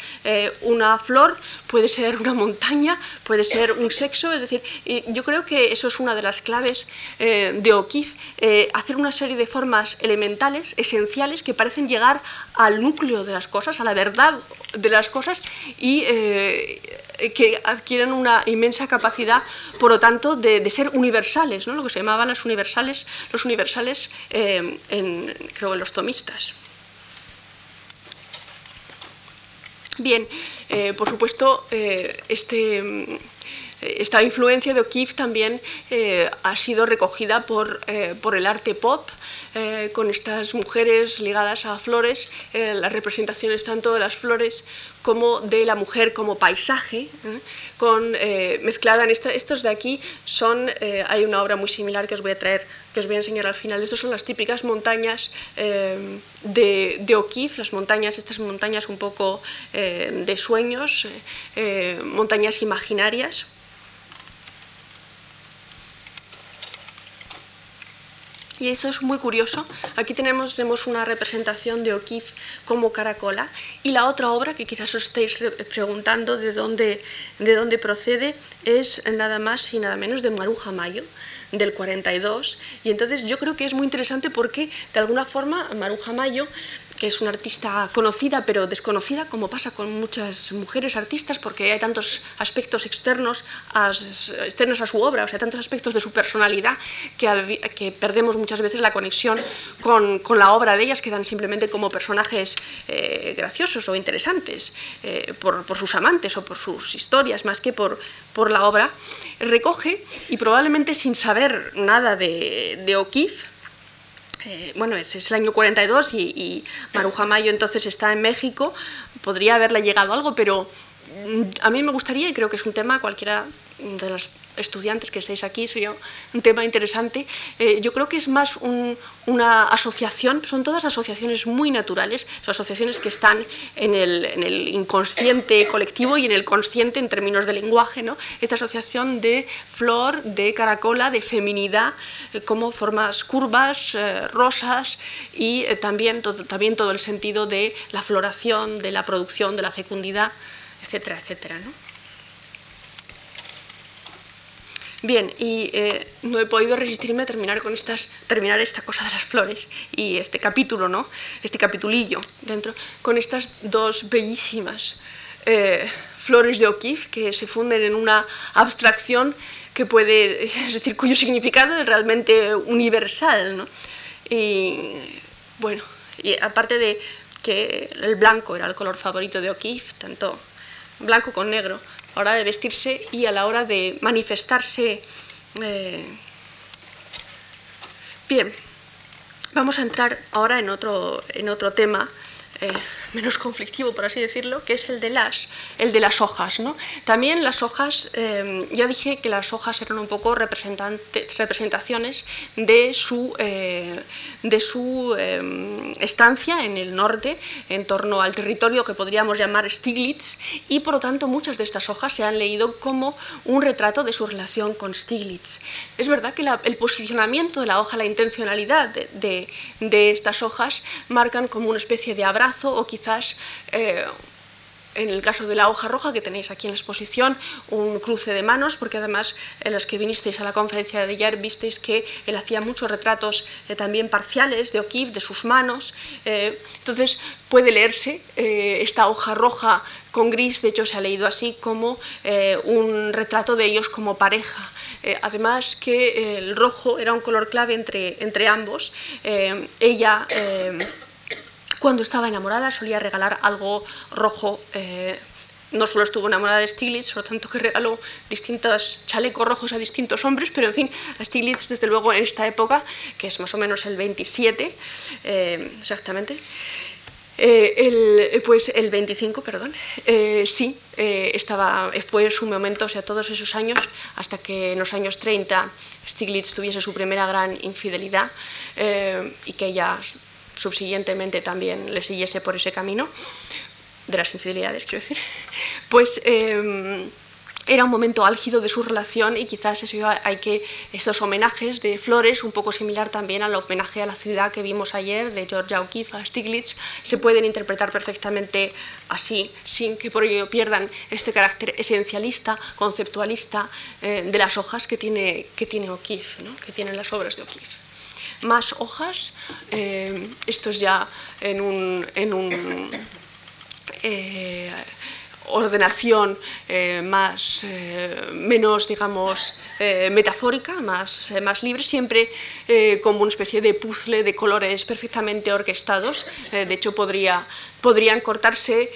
una flor, puede ser una montaña, puede ser un sexo. Es decir, yo creo que eso es una de las claves de O'Keeffe, hacer una serie de formas elementales, esenciales, que parecen llegar al núcleo de las cosas, a la verdad de las cosas y eh, que adquieren una inmensa capacidad, por lo tanto, de, ser universales, ¿no? lo que se llamaban las universales, los universales eh, en, creo, en los tomistas. Bien, eh, por supuesto, este esta influencia de O'Keeffe también ha sido recogida por, por, el arte pop, eh, con estas mujeres ligadas a flores, eh, las representaciones tanto de las flores como de la mujer como paisaje, ¿eh? con, mezclada en estos de aquí son, hay una obra muy similar que os voy a traer, que os voy a enseñar al final, estas son las típicas montañas de, de O'Keeffe, las montañas, estas montañas un poco de sueños, montañas imaginarias, Y eso es muy curioso. Aquí tenemos, tenemos una representación de O'Keeffe como caracola. Y la otra obra, que quizás os estéis preguntando de dónde, de dónde procede, es nada más y nada menos de Maruja Mayo del 42 y entonces yo creo que es muy interesante porque de alguna forma Maruja Mayo que es una artista conocida pero desconocida, como pasa con muchas mujeres artistas, porque hay tantos aspectos externos a, externos a su obra, o sea, tantos aspectos de su personalidad que, que perdemos muchas veces la conexión con, con, la obra de ellas, quedan simplemente como personajes eh, graciosos o interesantes eh, por, por, sus amantes o por sus historias, más que por, por la obra. Recoge, y probablemente sin saber nada de, de O'Keeffe, eh, bueno, es, el año 42 y, y Maruja Mayo entonces está en México, podría haberle llegado algo, pero mm, a mí me gustaría, y creo que es un tema, cualquiera de los estudiantes que estáis aquí, sería un tema interesante. Eh, yo creo que es más una asociación, son todas asociaciones muy naturales, son asociaciones que están en el, inconsciente colectivo y en el consciente en términos de lenguaje. ¿no? Esta asociación de flor, de caracola, de feminidad, eh, como formas curvas, eh, rosas y también, todo, también todo el sentido de la floración, de la producción, de la fecundidad, etcétera, etcétera. ¿no? Bien, y eh, no he podido resistirme a terminar con estas, terminar esta cosa de las flores y este capítulo, ¿no? Este capitulillo dentro, con estas dos bellísimas eh, flores de O'Keeffe que se funden en una abstracción que puede, es decir, cuyo significado es realmente universal, ¿no? Y bueno, y aparte de que el blanco era el color favorito de O'Keeffe, tanto blanco con negro, a la hora de vestirse y a la hora de manifestarse. Eh, bien, vamos a entrar ahora en otro, en otro tema eh, menos conflictivo, por así decirlo, que es el de las, el de las hojas. ¿no? También las hojas, eh, ya dije que las hojas eran un poco representaciones de su, eh, de su estancia en el norte, en torno al territorio que podríamos llamar Stiglitz, y por lo tanto muchas de estas hojas se han leído como un retrato de su relación con Stiglitz. Es verdad que el posicionamiento de la hoja, la intencionalidad de, de estas hojas, marcan como una especie de abrazo o quizás eh, en el caso de la hoja roja que tenéis aquí en la exposición, un cruce de manos, porque además en los que vinisteis a la conferencia de ayer visteis que él hacía muchos retratos eh, también parciales de O'Keeffe, de sus manos. Eh, entonces puede leerse esta hoja roja con gris, de hecho se ha leído así como un retrato de ellos como pareja. además que el rojo era un color clave entre, entre ambos. ella cuando estaba enamorada solía regalar algo rojo. Eh, no solo estuvo enamorada de Stiglitz, por lo tanto que regaló distintos chalecos rojos a distintos hombres, pero en fin, a Stiglitz desde luego en esta época, que es más o menos el 27 eh, exactamente, eh, el, pues el 25, perdón, sí, estaba, fue su momento, o sea, todos esos años, hasta que en los años 30 Stiglitz tuviese su primera gran infidelidad y que ella subsiguientemente también le siguiese por ese camino, de las infidelidades, quiero decir, pues em, era un momento álgido de su relación y quizás eso hay que, estos homenajes de flores, un poco similar también al homenaje a la ciudad que vimos ayer de Georgia O'Keeffe a Stiglitz, se pueden interpretar perfectamente así, sin que por ello pierdan este carácter esencialista, conceptualista eh, de las hojas que tiene, que tiene O'Keeffe, que tienen las obras de O'Keeffe más hojas, eh, esto es ya en un, en un eh, ordenación eh, más, menos, digamos, metafórica, más, más libre, siempre como una especie de puzzle de colores perfectamente orquestados. de hecho, podría, podrían cortarse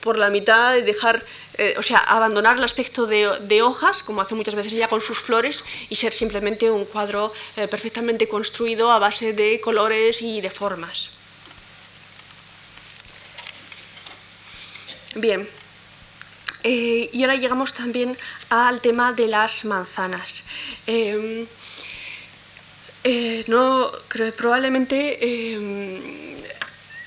por la mitad y dejar eh, o sea, abandonar el aspecto de, hojas, como hace muchas veces ella con sus flores, y ser simplemente un cuadro eh, perfectamente construido a base de colores y de formas. Bien, eh, y ahora llegamos también al tema de las manzanas. Em, no, creo probablemente em,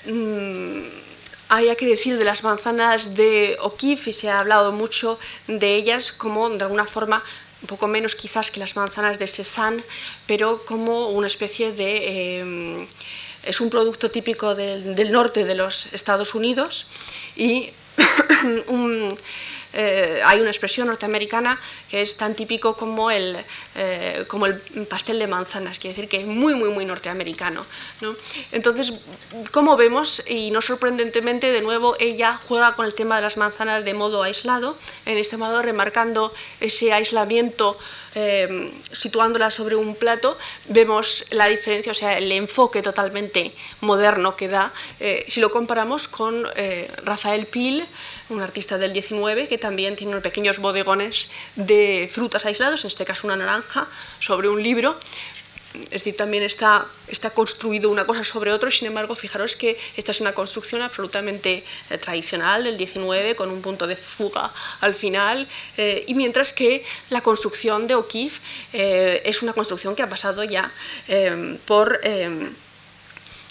mm, hay que decir de las manzanas de O'Keeffe y se ha hablado mucho de ellas como de alguna forma un poco menos quizás que las manzanas de Cézanne, pero como una especie de... Eh, es un producto típico del, del, norte de los Estados Unidos y un, eh, hay una expresión norteamericana que es tan típico como el, eh, como el pastel de manzanas, quiere decir que es muy, muy, muy norteamericano. Entonces, como vemos, y no sorprendentemente, de nuevo, ella juega con el tema de las manzanas de modo aislado, en este modo remarcando ese aislamiento eh, situándola sobre un plato, vemos la diferencia, o sea, el enfoque totalmente moderno que da si lo comparamos con Rafael Pil, un artista del 19 que también tiene unos pequeños bodegones de frutas aislados, en este caso una naranja, sobre un libro. Es decir, también está, está construido una cosa sobre otro, sin embargo, fijaros que esta es una construcción absolutamente eh, tradicional del 19, con un punto de fuga al final, eh, y mientras que la construcción de O'Keeffe eh, es una construcción que ha pasado ya por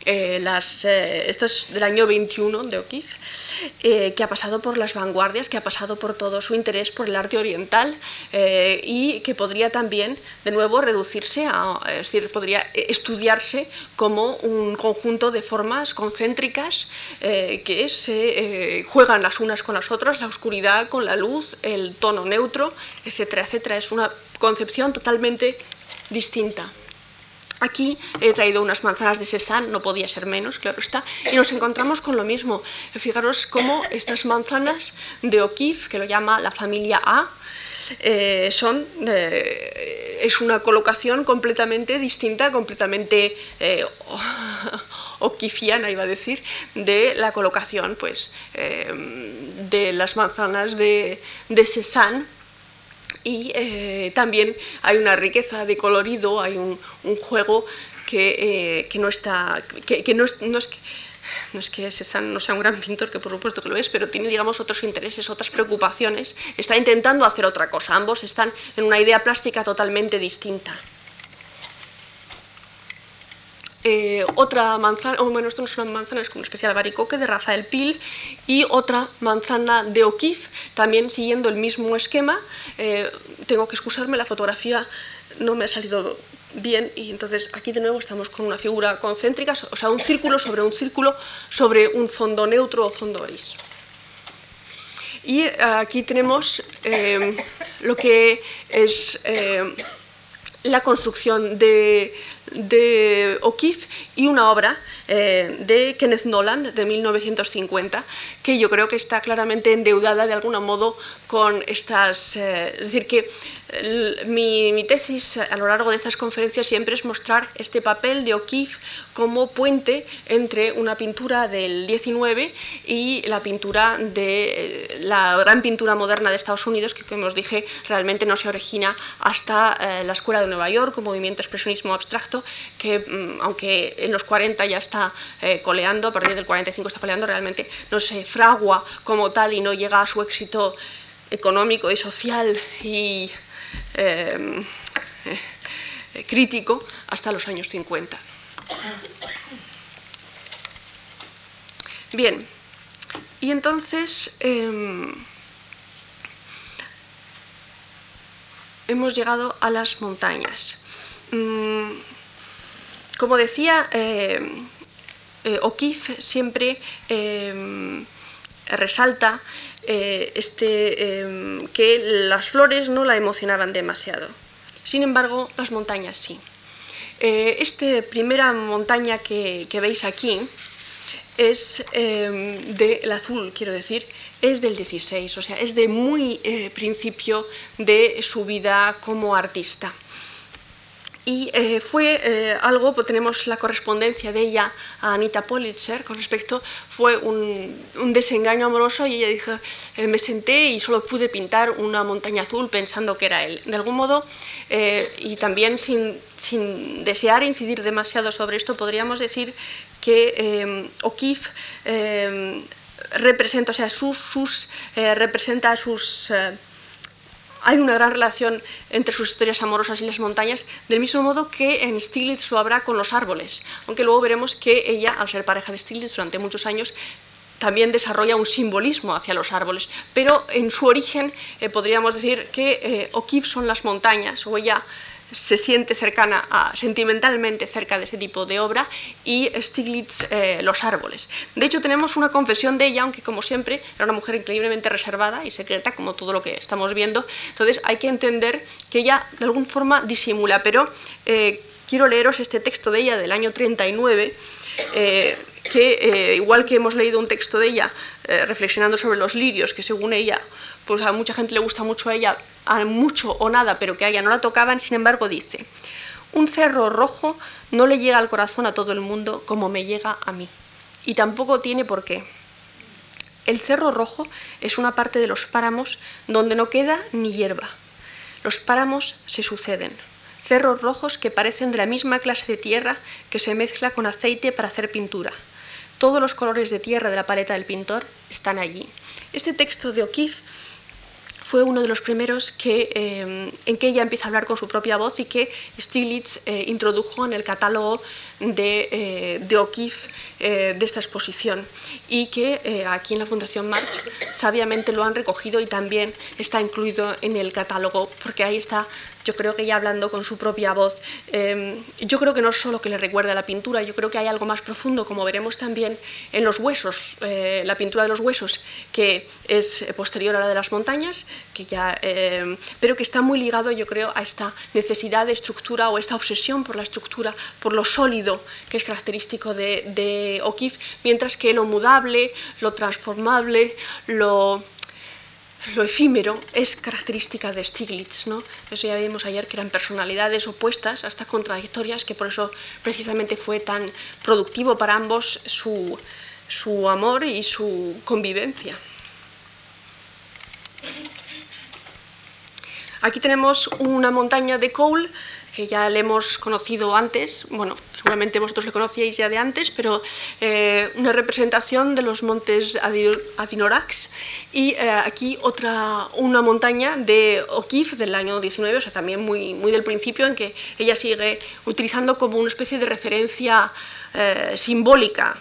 eh, las, eh, esto es del año 21 de O'Keeffe, eh, que ha pasado por las vanguardias, que ha pasado por todo su interés por el arte oriental y que podría también, de nuevo, reducirse a, es decir, podría estudiarse como un conjunto de formas concéntricas que se juegan las unas con las otras, la oscuridad con la luz, el tono neutro, etcétera, etcétera. Es una concepción totalmente distinta. Aquí he traído unas manzanas de Cézanne, no podía ser menos, claro está, y nos encontramos con lo mismo. Fijaros cómo estas manzanas de O'Keeffe, que lo llama la familia A, eh, son, eh, es una colocación completamente distinta, completamente eh, iba a decir, de la colocación pues, eh, de las manzanas de, de y eh, también hay una riqueza de colorido, hay un, juego que, eh, no está, que, no, es, no es que no es que no sea un gran pintor, que por supuesto que lo es, pero tiene, digamos, otros intereses, otras preocupaciones, está intentando hacer otra cosa. Ambos están en una idea plástica totalmente distinta. Eh, otra manzana, bueno, esto no es una manzana, es como una especial baricoque de Rafael Pil y otra manzana de O'Keeffe, también siguiendo el mismo esquema. Eh, tengo que excusarme, la fotografía no me ha salido bien y entonces aquí de nuevo estamos con una figura concéntrica, o sea, un círculo sobre un círculo sobre un fondo neutro o fondo gris. Y aquí tenemos lo que es la construcción de, de O'Keeffe y una obra eh, de Kenneth Nolan de 1950, que yo creo que está claramente endeudada de algún modo con estas... Eh, es decir, que mi, tesis a lo largo de estas conferencias siempre es mostrar este papel de O'Keeffe como puente entre una pintura del 19 y la pintura de eh, la gran pintura moderna de Estados Unidos, que como os dije realmente no se origina hasta eh, la Escuela de Nueva York, un movimiento expresionismo abstracto que mm, aunque en los 40 ya está eh, coleando, a partir del 45 está coleando, realmente no se fragua como tal y no llega a su éxito económico y social y Em, eh, crítico hasta los años 50. Bien, y entonces em, hemos llegado a las montañas. Mm, como decía, em, eh, O'Keeffe siempre resalta eh, este, em, que las flores no la emocionaban demasiado. Sin embargo, las montañas sí. Eh, esta primera montaña que, veis aquí es em, del azul, quiero decir, es del 16, o sea, es de muy eh, principio de su vida como artista. Y eh, fue eh, algo, pues tenemos la correspondencia de ella a Anita Politzer con respecto, fue un, desengaño amoroso y ella dijo, eh, me senté y solo pude pintar una montaña azul pensando que era él. De algún modo, y también sin, sin, desear incidir demasiado sobre esto, podríamos decir que O'Keeffe representa, o sea, sus, sus representa sus hay una gran relación entre sus historias amorosas y las montañas, del mismo modo que en Stiglitz lo habrá con los árboles, aunque luego veremos que ella, al ser pareja de Stiglitz durante muchos años, también desarrolla un simbolismo hacia los árboles, pero en su origen eh, podríamos decir que eh, O'Keeffe son las montañas, o ella se siente cercana sentimentalmente cerca de ese tipo de obra y Stiglitz eh, los árboles. De hecho tenemos una confesión de ella, aunque como siempre era una mujer increíblemente reservada y secreta, como todo lo que estamos viendo, entonces hay que entender que ella de alguna forma disimula, pero eh, quiero leeros este texto de ella del año 39, eh, que igual que hemos leído un texto de ella reflexionando sobre los lirios, que según ella pues a mucha gente le gusta mucho a ella, a mucho o nada, pero que a ella no la tocaban, sin embargo dice, un cerro rojo no le llega al corazón a todo el mundo como me llega a mí, y tampoco tiene por qué. El cerro rojo es una parte de los páramos donde no queda ni hierba. Los páramos se suceden, cerros rojos que parecen de la misma clase de tierra que se mezcla con aceite para hacer pintura. Todos los colores de tierra de la paleta del pintor están allí. Este texto de O'Keeffe fue uno de los primeros que, eh, en que ella empieza a hablar con su propia voz y que Stiglitz eh, introdujo en el catálogo de, eh, de O'Keeffe de esta exposición. Y que aquí en la Fundación March sabiamente lo han recogido y también está incluido en el catálogo porque ahí está yo creo que ella hablando con su propia voz, em, yo creo que no solo que le recuerda la pintura, yo creo que hay algo más profundo, como veremos también en los huesos, eh, la pintura de los huesos, que es posterior a la de las montañas, que ya, em, pero que está muy ligado, yo creo, a esta necesidad de estructura o esta obsesión por la estructura, por lo sólido, que es característico de, O'Keeffe, mientras que lo mudable, lo transformable, lo lo efímero es característica de Stiglitz, ¿no? Eso ya vimos ayer que eran personalidades opuestas, hasta contradictorias, que por eso precisamente fue tan productivo para ambos su, su amor y su convivencia. Aquí tenemos una montaña de Cole que ya le hemos conocido antes, bueno, seguramente vosotros le conocíais ya de antes, pero eh, una representación de los montes Adinorax y eh, aquí otra, una montaña de O'Keeffe del año 19, o sea, también muy, muy del principio, en que ella sigue utilizando como una especie de referencia eh, simbólica.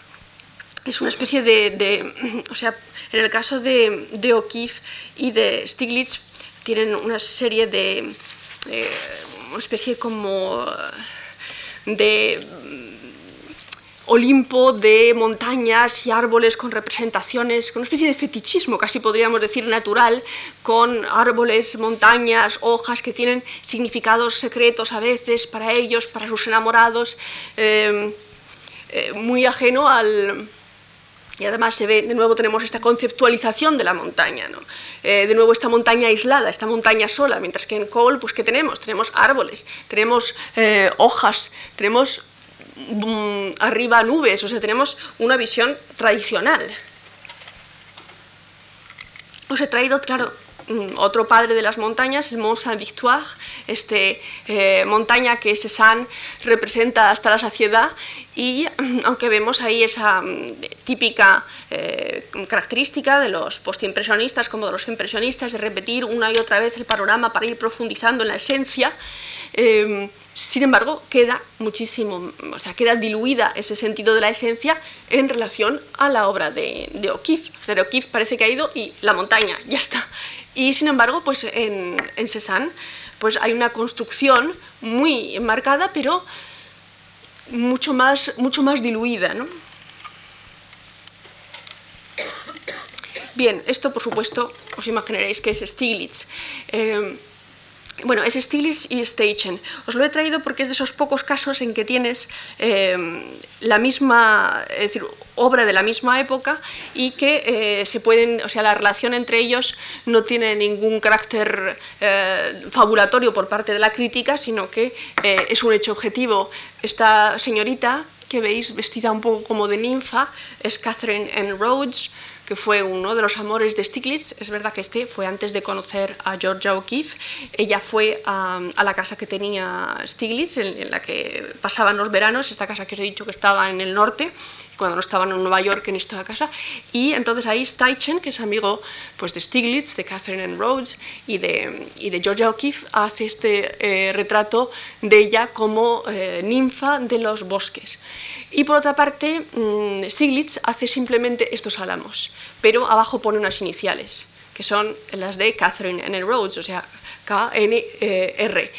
Es una especie de, o sea, en el caso de, de O'Keeffe y de Stiglitz tienen una serie de una especie como de Olimpo de montañas y árboles con representaciones, con una especie de fetichismo, casi podríamos decir natural, con árboles, montañas, hojas que tienen significados secretos a veces para ellos, para sus enamorados, eh, eh, muy ajeno al, y además se ve, de nuevo tenemos esta conceptualización de la montaña, ¿no? Eh, de nuevo esta montaña aislada, esta montaña sola, mientras que en Cole, pues ¿qué tenemos? Tenemos árboles, tenemos hojas, tenemos Mm, arriba nubes, o sea, tenemos una visión tradicional. Os he traído, claro, otro padre de las montañas, el Mont Saint-Victoire, este, eh, montaña que Cézanne representa hasta la saciedad y aunque vemos ahí esa mm, típica eh, característica de los postimpresionistas como de los impresionistas de repetir una y otra vez el panorama para ir profundizando en la esencia, eh, sin embargo, queda muchísimo, o sea, queda diluida ese sentido de la esencia en relación a la obra de, de O'Keeffe. O sea, O'Keeffe parece que ha ido y la montaña, ya está. Y sin embargo, pues en, en Cézanne pues hay una construcción muy marcada, pero mucho más, mucho más diluida. ¿no? Bien, esto por supuesto os imaginaréis que es Stiglitz. Eh, bueno, es Stiglitz y Steichen. Os lo he traído porque es de esos pocos casos en que tienes eh, la misma, es decir, obra de la misma época y que eh, se pueden, o sea, la relación entre ellos no tiene ningún carácter eh, fabulatorio por parte de la crítica, sino que es un hecho objetivo. Esta señorita que veis vestida un poco como de ninfa es Catherine N. Rhodes, que fue uno de los amores de Stiglitz. Es verdad que este fue antes de conocer a Georgia O'Keeffe. Ella fue a, la casa que tenía Stiglitz, en, la que pasaban los veranos, esta casa que os he dicho que estaba en el norte, cuando no estaban en Nueva York en esta casa. Y entonces ahí Steichen, que es amigo pues, de Stiglitz, de Catherine Ann Rhodes y de, y de Georgia O'Keeffe, hace este eh, retrato de ella como eh, ninfa de los bosques. Y por otra parte, mm, Stiglitz hace simplemente estos álamos, pero abajo pone unas iniciales, que son las de Catherine N. Rhodes, o sea, K-N-R.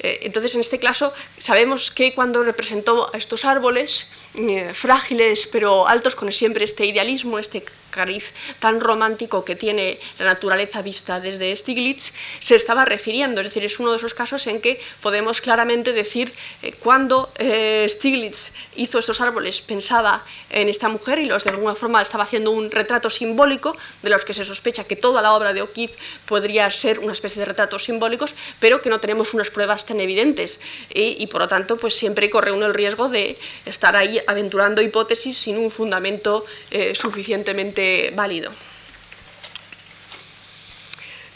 Eh, entonces, en este caso, sabemos que cuando representó a estos árboles, eh, frágiles pero altos, con siempre este idealismo, este cariz tan romántico que tiene la naturaleza vista desde Stiglitz, se estaba refiriendo. Es decir, es uno de esos casos en que podemos claramente decir eh, cuando eh, Stiglitz hizo estos árboles pensaba en esta mujer y los de alguna forma estaba haciendo un retrato simbólico de los que se sospecha que toda la obra de O'Keeffe podría ser una especie de retratos simbólicos, pero que no tenemos unas pruebas tan evidentes y, por lo tanto pues siempre corre uno el riesgo de estar ahí aventurando hipótesis sin un fundamento eh, suficientemente válido.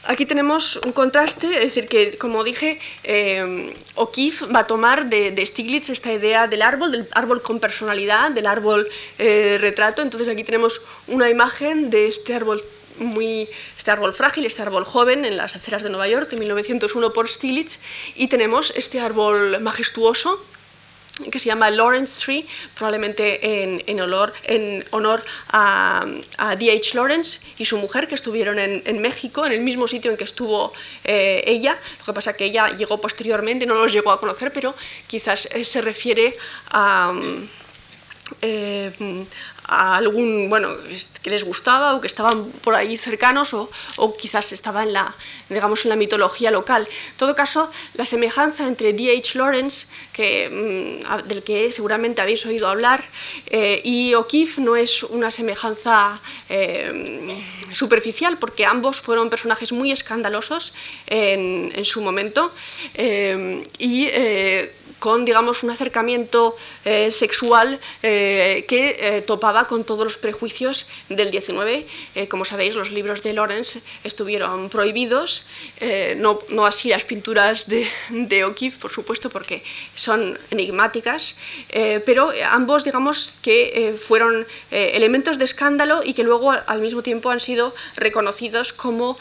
Aquí tenemos un contraste, es decir, que como dije, eh, O'Keeffe va a tomar de, Stiglitz esta idea del árbol, del árbol con personalidad, del árbol eh, retrato. Entonces aquí tenemos una imagen de este árbol muy este árbol frágil, este árbol joven en las aceras de Nueva York en 1901 por Stiglitz y tenemos este árbol majestuoso que se llama Lawrence Tree, probablemente en, en, en honor a, D.H. Lawrence y su mujer, que estuvieron en, en, México, en el mismo sitio en que estuvo eh, ella. Lo que pasa es que ella llegó posteriormente, no los llegó a conocer, pero quizás eh, se refiere a... Eh, a algún, bueno, que les gustaba o que estaban por ahí cercanos o, o, quizás estaba en la, digamos, en la mitología local. En todo caso, la semejanza entre D.H. Lawrence, que, mm, del que seguramente habéis oído hablar, eh, y O'Keeffe no es una semejanza eh, superficial, porque ambos fueron personajes muy escandalosos en, en su momento eh, y con digamos, un acercamiento eh, sexual eh, que eh, topaba con todos los prejuicios del 19. como sabéis, los libros de Lawrence estuvieron prohibidos, no, no, así las pinturas de, de O'Keeffe, por supuesto, porque son enigmáticas, pero ambos, digamos, que fueron elementos de escándalo y que luego al mismo tiempo han sido reconocidos como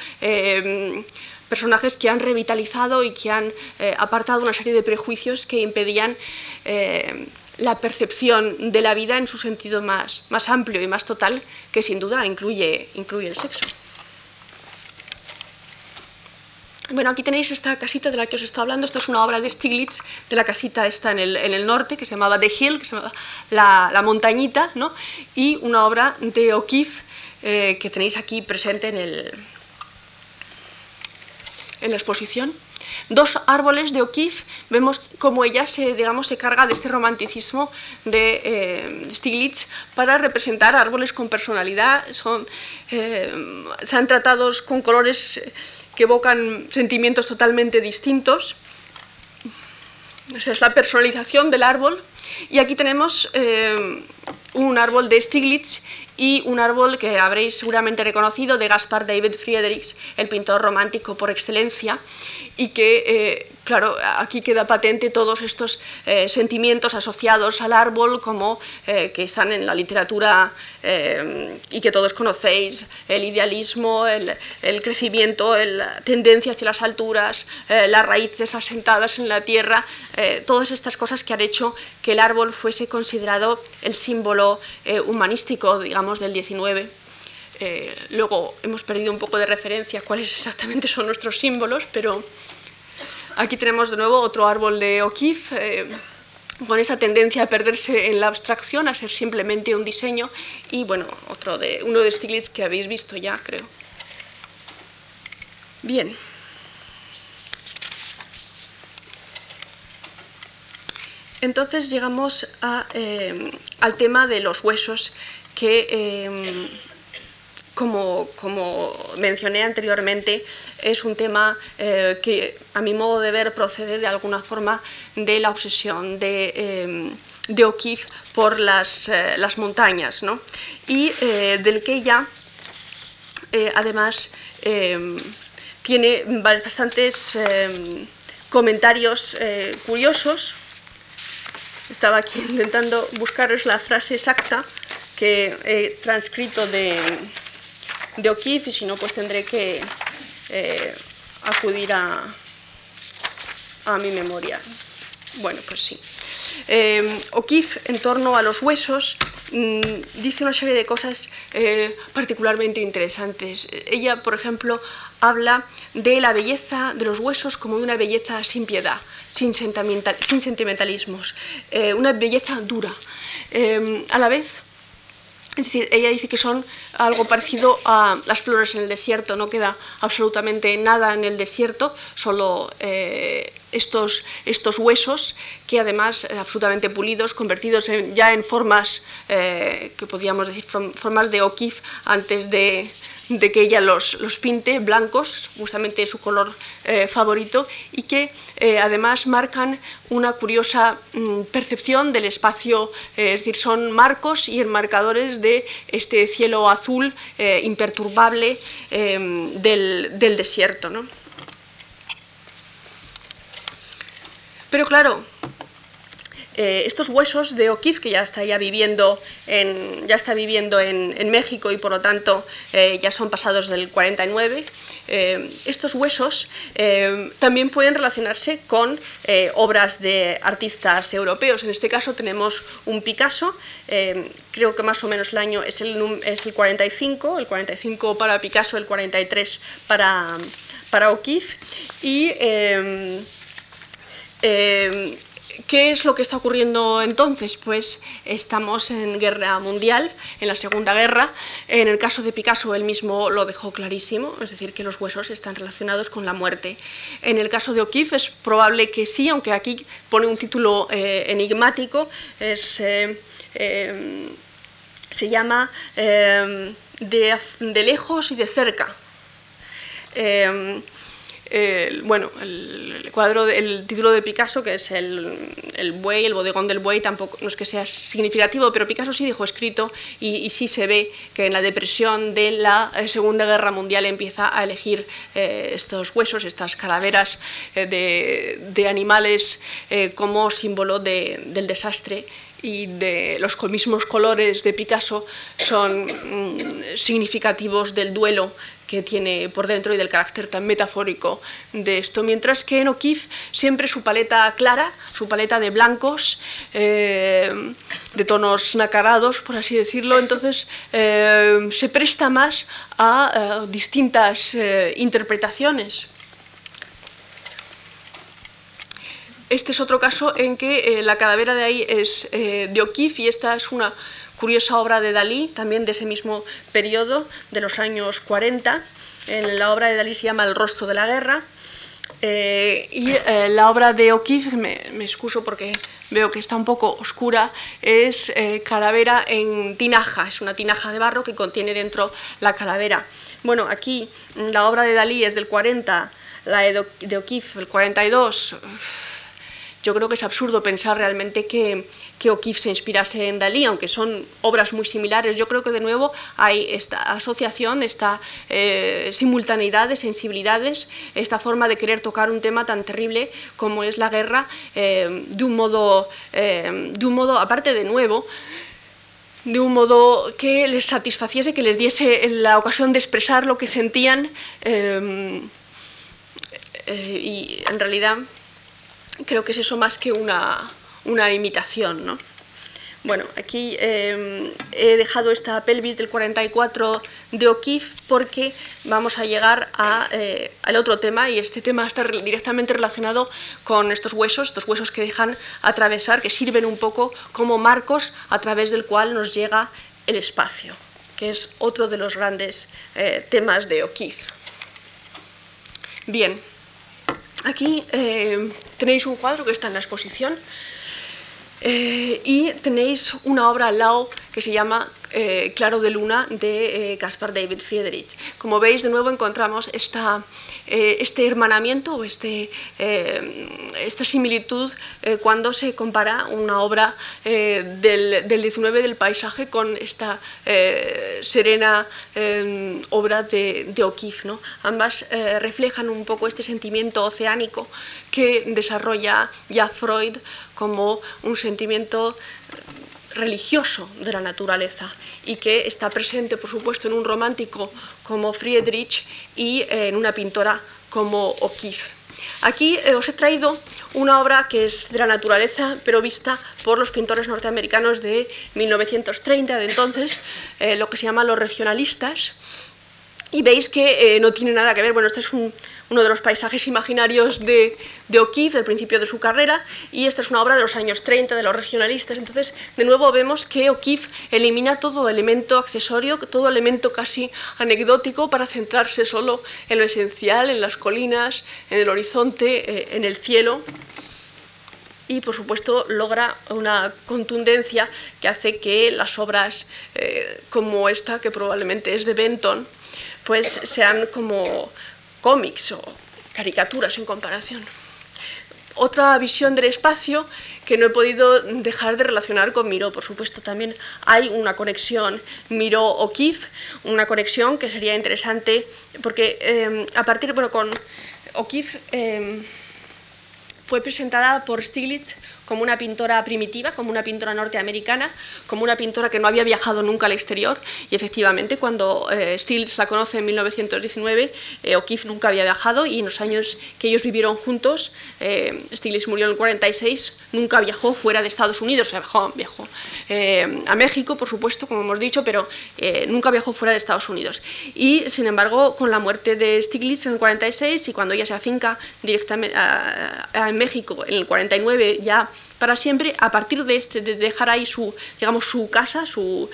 personajes que han revitalizado y que han eh, apartado una serie de prejuicios que impedían eh, la percepción de la vida en su sentido más, más amplio y más total, que sin duda incluye, incluye el sexo. Bueno, aquí tenéis esta casita de la que os estado hablando. Esta es una obra de Stiglitz, de la casita esta en el, en el norte, que se llamaba The Hill, que se llamaba La, la Montañita, ¿no? y una obra de O'Keeffe eh, que tenéis aquí presente en, el, en la exposición. Dos árboles de O'Keeffe, vemos cómo ella se, digamos, se carga de este romanticismo de eh, Stiglitz para representar árboles con personalidad. Son, eh, están tratados con colores que evocan sentimientos totalmente distintos. Esa es la personalización del árbol. Y aquí tenemos eh, un árbol de Stiglitz y un árbol que habréis seguramente reconocido de Gaspar David Friedrichs, el pintor romántico por excelencia, y que, eh, claro, aquí queda patente todos estos eh, sentimientos asociados al árbol, como eh, que están en la literatura y que todos conocéis, el idealismo, el, el crecimiento, la tendencia hacia las alturas, las raíces asentadas en la tierra, todas estas cosas que han hecho que el árbol fuese considerado el símbolo humanístico, digamos, del 19. luego hemos perdido un poco de referencia cuáles exactamente son nuestros símbolos, pero Aquí tenemos de nuevo otro árbol de O'Keeffe, eh, con esa tendencia a perderse en la abstracción, a ser simplemente un diseño, y bueno, otro de, uno de Stiglitz que habéis visto ya, creo. Bien. Entonces llegamos eh, al tema de los huesos que eh, como, mencioné anteriormente, es un tema eh, que a mi modo de ver procede de alguna forma de la obsesión de, eh, O'Keeffe por las, eh, las montañas, ¿no? y del que ella además tiene bastantes comentarios curiosos. Estaba aquí intentando buscaros la frase exacta que he transcrito de, de O'Keeffe y si no, pues tendré que eh, acudir a, a mi memoria. Bueno, pues sí. Eh, O'Keeffe, en torno a los huesos, mm, dice una serie de cosas eh, particularmente interesantes. Ella, por ejemplo, habla de la belleza de los huesos como una belleza sin piedad, sin, sentimentalismos, una belleza dura. a la vez, es decir, ella dice que son algo parecido a las flores en el desierto, no queda absolutamente nada en el desierto, solo eh, estos, estos huesos que además eh, absolutamente pulidos, convertidos ya en formas eh, que podríamos decir formas de O'Keeffe antes de, de que ella los, los pinte blancos, justamente su color eh, favorito, y que eh, además marcan una curiosa mm, percepción del espacio, eh, es decir, son marcos y enmarcadores de este cielo azul imperturbable del, del, desierto. ¿no? Pero claro, eh, estos huesos de O'Keeffe, que ya está ya viviendo en, ya está viviendo en, México y por lo tanto eh, ya son pasados del 49, eh, estos huesos también pueden relacionarse con obras de artistas europeos. En este caso tenemos un Picasso, creo que más o menos el año es el, es el 45, el 45 para Picasso, el 43 para, para O'Keeffe. Y ¿Qué es lo que está ocurriendo entonces? Pues estamos en guerra mundial, en la Segunda Guerra. En el caso de Picasso, él mismo lo dejó clarísimo, es decir, que los huesos están relacionados con la muerte. En el caso de O'Keeffe es probable que sí, aunque aquí pone un título eh, enigmático, es, eh, eh, se llama de, de, lejos y de cerca bueno, el cuadro, el título de Picasso, que es el, el, buey, el bodegón del buey, tampoco no es que sea significativo, pero Picasso sí dejó escrito y, sí se ve que en la depresión de la eh, Segunda Guerra Mundial empieza a elegir eh, estos huesos, estas calaveras eh, de, animales como símbolo de, del desastre y de los mismos colores de Picasso son mm, significativos del duelo que tiene por dentro y del carácter tan metafórico de esto. Mientras que en O'Keeffe siempre su paleta clara, su paleta de blancos, eh, de tonos nacarados, por así decirlo, entonces eh, se presta más a, eh, distintas interpretaciones. Este es otro caso en que la calavera de ahí es de O'Keeffe y esta es una curiosa obra de Dalí, también de ese mismo periodo, de los años 40. En la obra de Dalí se llama El rostro de la guerra. Eh, y eh, la obra de O'Keeffe, me, excuso porque veo que está un poco oscura, es eh, Calavera en tinaja, es una tinaja de barro que contiene dentro la calavera. Bueno, aquí la obra de Dalí es del 40, la de O'Keeffe del 42 yo creo que es absurdo pensar realmente que, que O'Keeffe se inspirase en Dalí, aunque son obras muy similares. Yo creo que de nuevo hay esta asociación, esta eh, simultaneidad de sensibilidades, esta forma de querer tocar un tema tan terrible como es la guerra eh, de, un modo, eh, de un modo, aparte de nuevo, de un modo que les satisfaciese, que les diese la ocasión de expresar lo que sentían y en realidad creo que es eso más que una, imitación. ¿no? Bueno, aquí eh, he dejado esta pelvis del 44 de O'Keeffe porque vamos a llegar eh, al otro tema y este tema está directamente relacionado con estos huesos, estos huesos que dejan atravesar, que sirven un poco como marcos a través del cual nos llega el espacio, que es otro de los grandes eh, temas de O'Keeffe. Bien, Aquí eh, tenéis un cuadro que está en la exposición eh, y tenéis una obra al lado que se llama eh, Claro de Luna de Caspar David Friedrich. Como veis, de nuevo encontramos esta, este hermanamiento o este, esta similitud cuando se compara una obra del, del, 19 del paisaje con esta serena obra de, de O'Keeffe. ¿no? Ambas reflejan un poco este sentimiento oceánico que desarrolla ya Freud como un sentimiento religioso de la naturaleza y que está presente, por supuesto, en un romántico como Friedrich y en una pintora como O'Keeffe. Aquí eh, os he traído una obra que es de la naturaleza, pero vista por los pintores norteamericanos de 1930, de entonces, eh, lo que se llama los regionalistas, y veis que eh, no tiene nada que ver, bueno, este es un, uno de los paisajes imaginarios de, de O'Keeffe, del principio de su carrera, y esta es una obra de los años 30, de los regionalistas. Entonces, de nuevo vemos que O'Keeffe elimina todo elemento accesorio, todo elemento casi anecdótico para centrarse solo en lo esencial, en las colinas, en el horizonte, eh, en el cielo y por supuesto logra una contundencia que hace que las obras eh, como esta, que probablemente es de Benton, pues sean como cómics o caricaturas en comparación. Otra visión del espacio que no he podido dejar de relacionar con Miró, por supuesto, también hay una conexión Miró-O'Keeffe, una conexión que sería interesante porque eh, a partir, bueno, con O'Keeffe eh, fue presentada por Stiglitz como una pintora primitiva, como una pintora norteamericana, como una pintora que no había viajado nunca al exterior. Y efectivamente, cuando eh, Stiglitz la conoce en 1919, eh, O'Keeffe nunca había viajado y en los años que ellos vivieron juntos, eh, Stiglitz murió en el 46, nunca viajó fuera de Estados Unidos, viajó, viajó eh, a México, por supuesto, como hemos dicho, pero nunca viajó fuera de Estados Unidos. Y, sin embargo, con la muerte de Stiglitz en el 46 y cuando ella se afinca directamente en México en el 49, ya para siempre, a partir de, este, de dejar ahí su, digamos, su casa, su,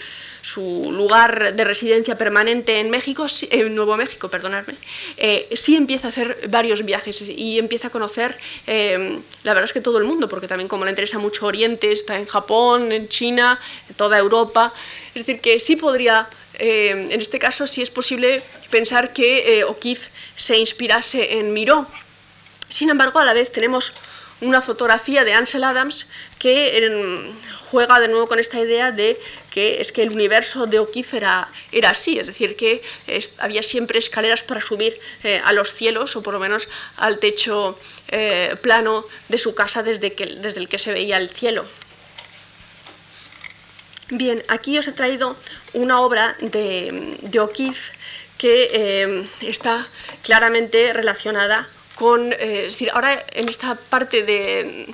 su lugar de residencia permanente en México, en Nuevo México, perdonadme, eh, sí empieza a hacer varios viajes y empieza a conocer, eh, la verdad es que todo el mundo, porque también como le interesa mucho Oriente, está en Japón, en China, en toda Europa, es decir, que sí podría, eh, en este caso sí es posible pensar que O'Keeffe se inspirase en Miró. Sin embargo, a la vez tenemos una fotografía de Ansel Adams que juega de nuevo con esta idea de que es que el universo de O'Keeffe era, así, es decir, que había siempre escaleras para subir eh, a los cielos o por lo menos al techo eh, plano de su casa desde, el que se veía el cielo. Bien, aquí os he traído una obra de, de O'Keeffe que eh, está claramente relacionada con, eh, ahora en esta parte de,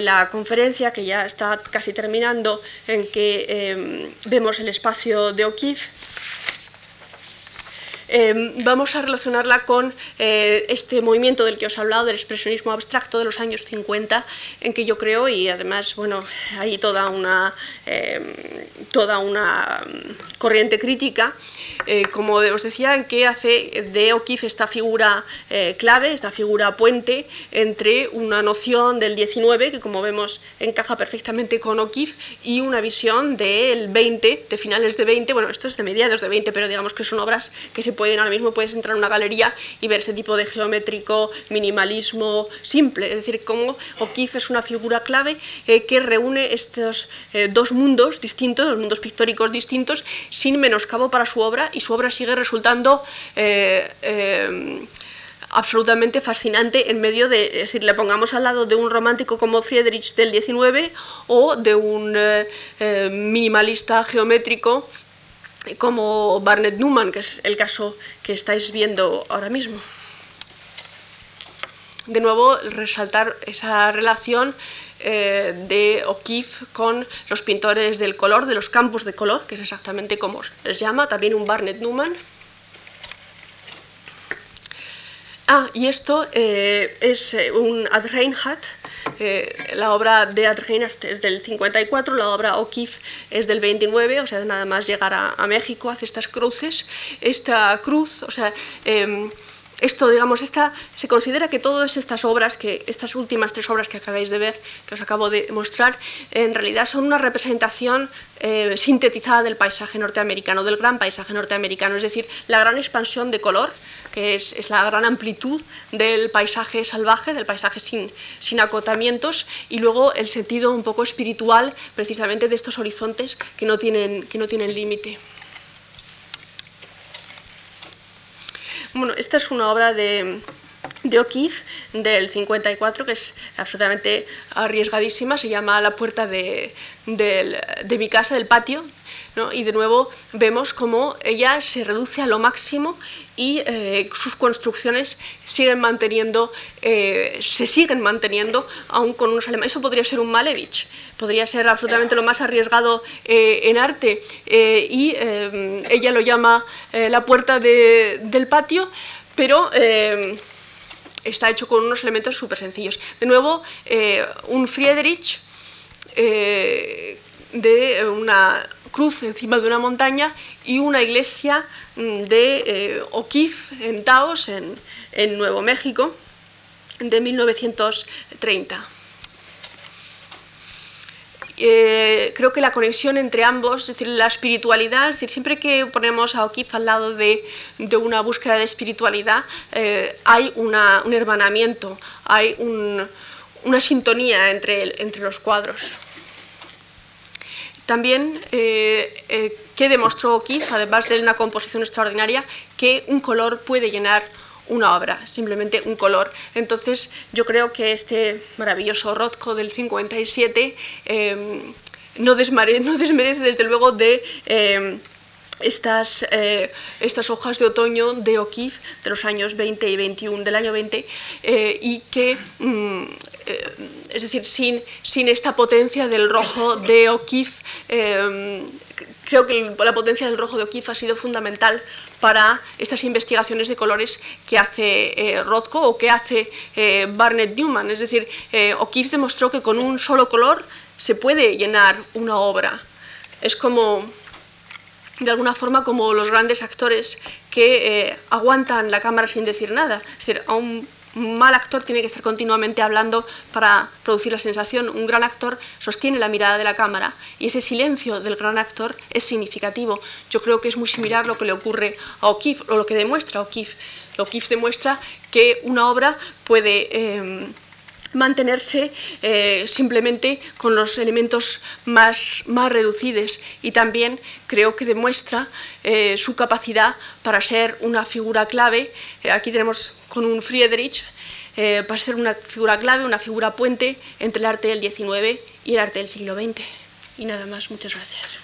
la conferencia, que ya está casi terminando, en que em, vemos el espacio de O'Keeffe, Em, vamos a relacionarla con eh, este movimiento del que os he hablado, del expresionismo abstracto de los años 50, en que yo creo, y además, bueno, hay toda una, em, toda una corriente crítica, eh, como os decía, en que hace de O'Keeffe esta figura eh, clave, esta figura puente entre una noción del 19, que como vemos encaja perfectamente con O'Keeffe, y una visión del 20, de finales de 20, bueno, esto es de mediados de 20, pero digamos que son obras que se pueden, ahora mismo puedes entrar en una galería y ver ese tipo de geométrico, minimalismo simple, es decir, cómo O'Keeffe es una figura clave eh, que reúne estos dos mundos distintos, dos mundos pictóricos distintos, sin menoscabo para su obra y su obra sigue resultando eh, eh, absolutamente fascinante en medio de, es decir, le pongamos al lado de un romántico como Friedrich del 19 o de un eh, minimalista geométrico como Barnett Newman, que es el caso que estáis viendo ahora mismo. De nuevo, resaltar esa relación eh, de O'Keeffe con los pintores del color, de los campos de color, que es exactamente como les llama, también un Barnett Newman. Ah, y esto eh, es eh, un Ad Reinhardt, la obra de Ad Reinhardt es del 54, la obra O'Keeffe es del 29, o sea, nada más llegar a, a México hace estas cruces. Esta cruz, o sea, em, esto, digamos, esta, se considera que todas estas obras, que estas últimas tres obras que acabáis de ver, que os acabo de mostrar, en realidad son una representación eh, sintetizada del paisaje norteamericano, del gran paisaje norteamericano, es decir, la gran expansión de color, que es, la gran amplitud del paisaje salvaje, del paisaje sin, sin acotamientos, y luego el sentido un poco espiritual, precisamente, de estos horizontes que no tienen, que no tienen límite. Bueno, esta es una obra de, de O'Keeffe del 54 que es absolutamente arriesgadísima, se llama La puerta de, de mi casa, del patio, y de nuevo vemos cómo ella se reduce a lo máximo y eh, sus construcciones siguen manteniendo, eh, se siguen manteniendo aún con unos alemanes. Eso podría ser un Malevich, podría ser absolutamente lo más arriesgado eh, en arte y ella lo llama la puerta del patio, pero está hecho con unos elementos súper sencillos. De nuevo, un Friedrich de una cruz encima de una montaña y una iglesia mm, de eh, O'Keeffe en Taos, en, Nuevo México, de 1930. Eh, creo que la conexión entre ambos, es decir, la espiritualidad, es decir, siempre que ponemos a O'Keeffe al lado de, una búsqueda de espiritualidad, eh, hay un hermanamiento, hay una sintonía entre, entre los cuadros. También eh, eh, que demostró O'Keeffe, además de una composición extraordinaria, que un color puede llenar una obra, simplemente un color. Entonces yo creo que este maravilloso Rothko del 57 eh, no, desmerece desde luego de estas, estas hojas de otoño de O'Keeffe de los años 20 y 21, del año 20, y que mm, es decir, sin, sin esta potencia del rojo de O'Keeffe, eh, creo que la potencia del rojo de O'Keeffe ha sido fundamental para estas investigaciones de colores que hace eh, Rothko o que hace eh, Barnett Newman. Es decir, O'Keeffe demostró que con un solo color se puede llenar una obra. Es como, de alguna forma, como los grandes actores que aguantan la cámara sin decir nada. Es decir, a un mal actor tiene que estar continuamente hablando para producir la sensación. Un gran actor sostiene la mirada de la cámara y ese silencio del gran actor es significativo. Yo creo que es muy similar lo que le ocurre a O'Keeffe o lo que demuestra O'Keeffe. O'Keeffe demuestra que una obra puede... Eh, mantenerse eh, simplemente con los elementos más, más reducidos y también creo que demuestra eh, su capacidad para ser una figura clave. Eh, aquí tenemos con un Friedrich, para ser una figura clave, una figura puente entre el arte del XIX y el arte del siglo XX. Y nada más, muchas gracias.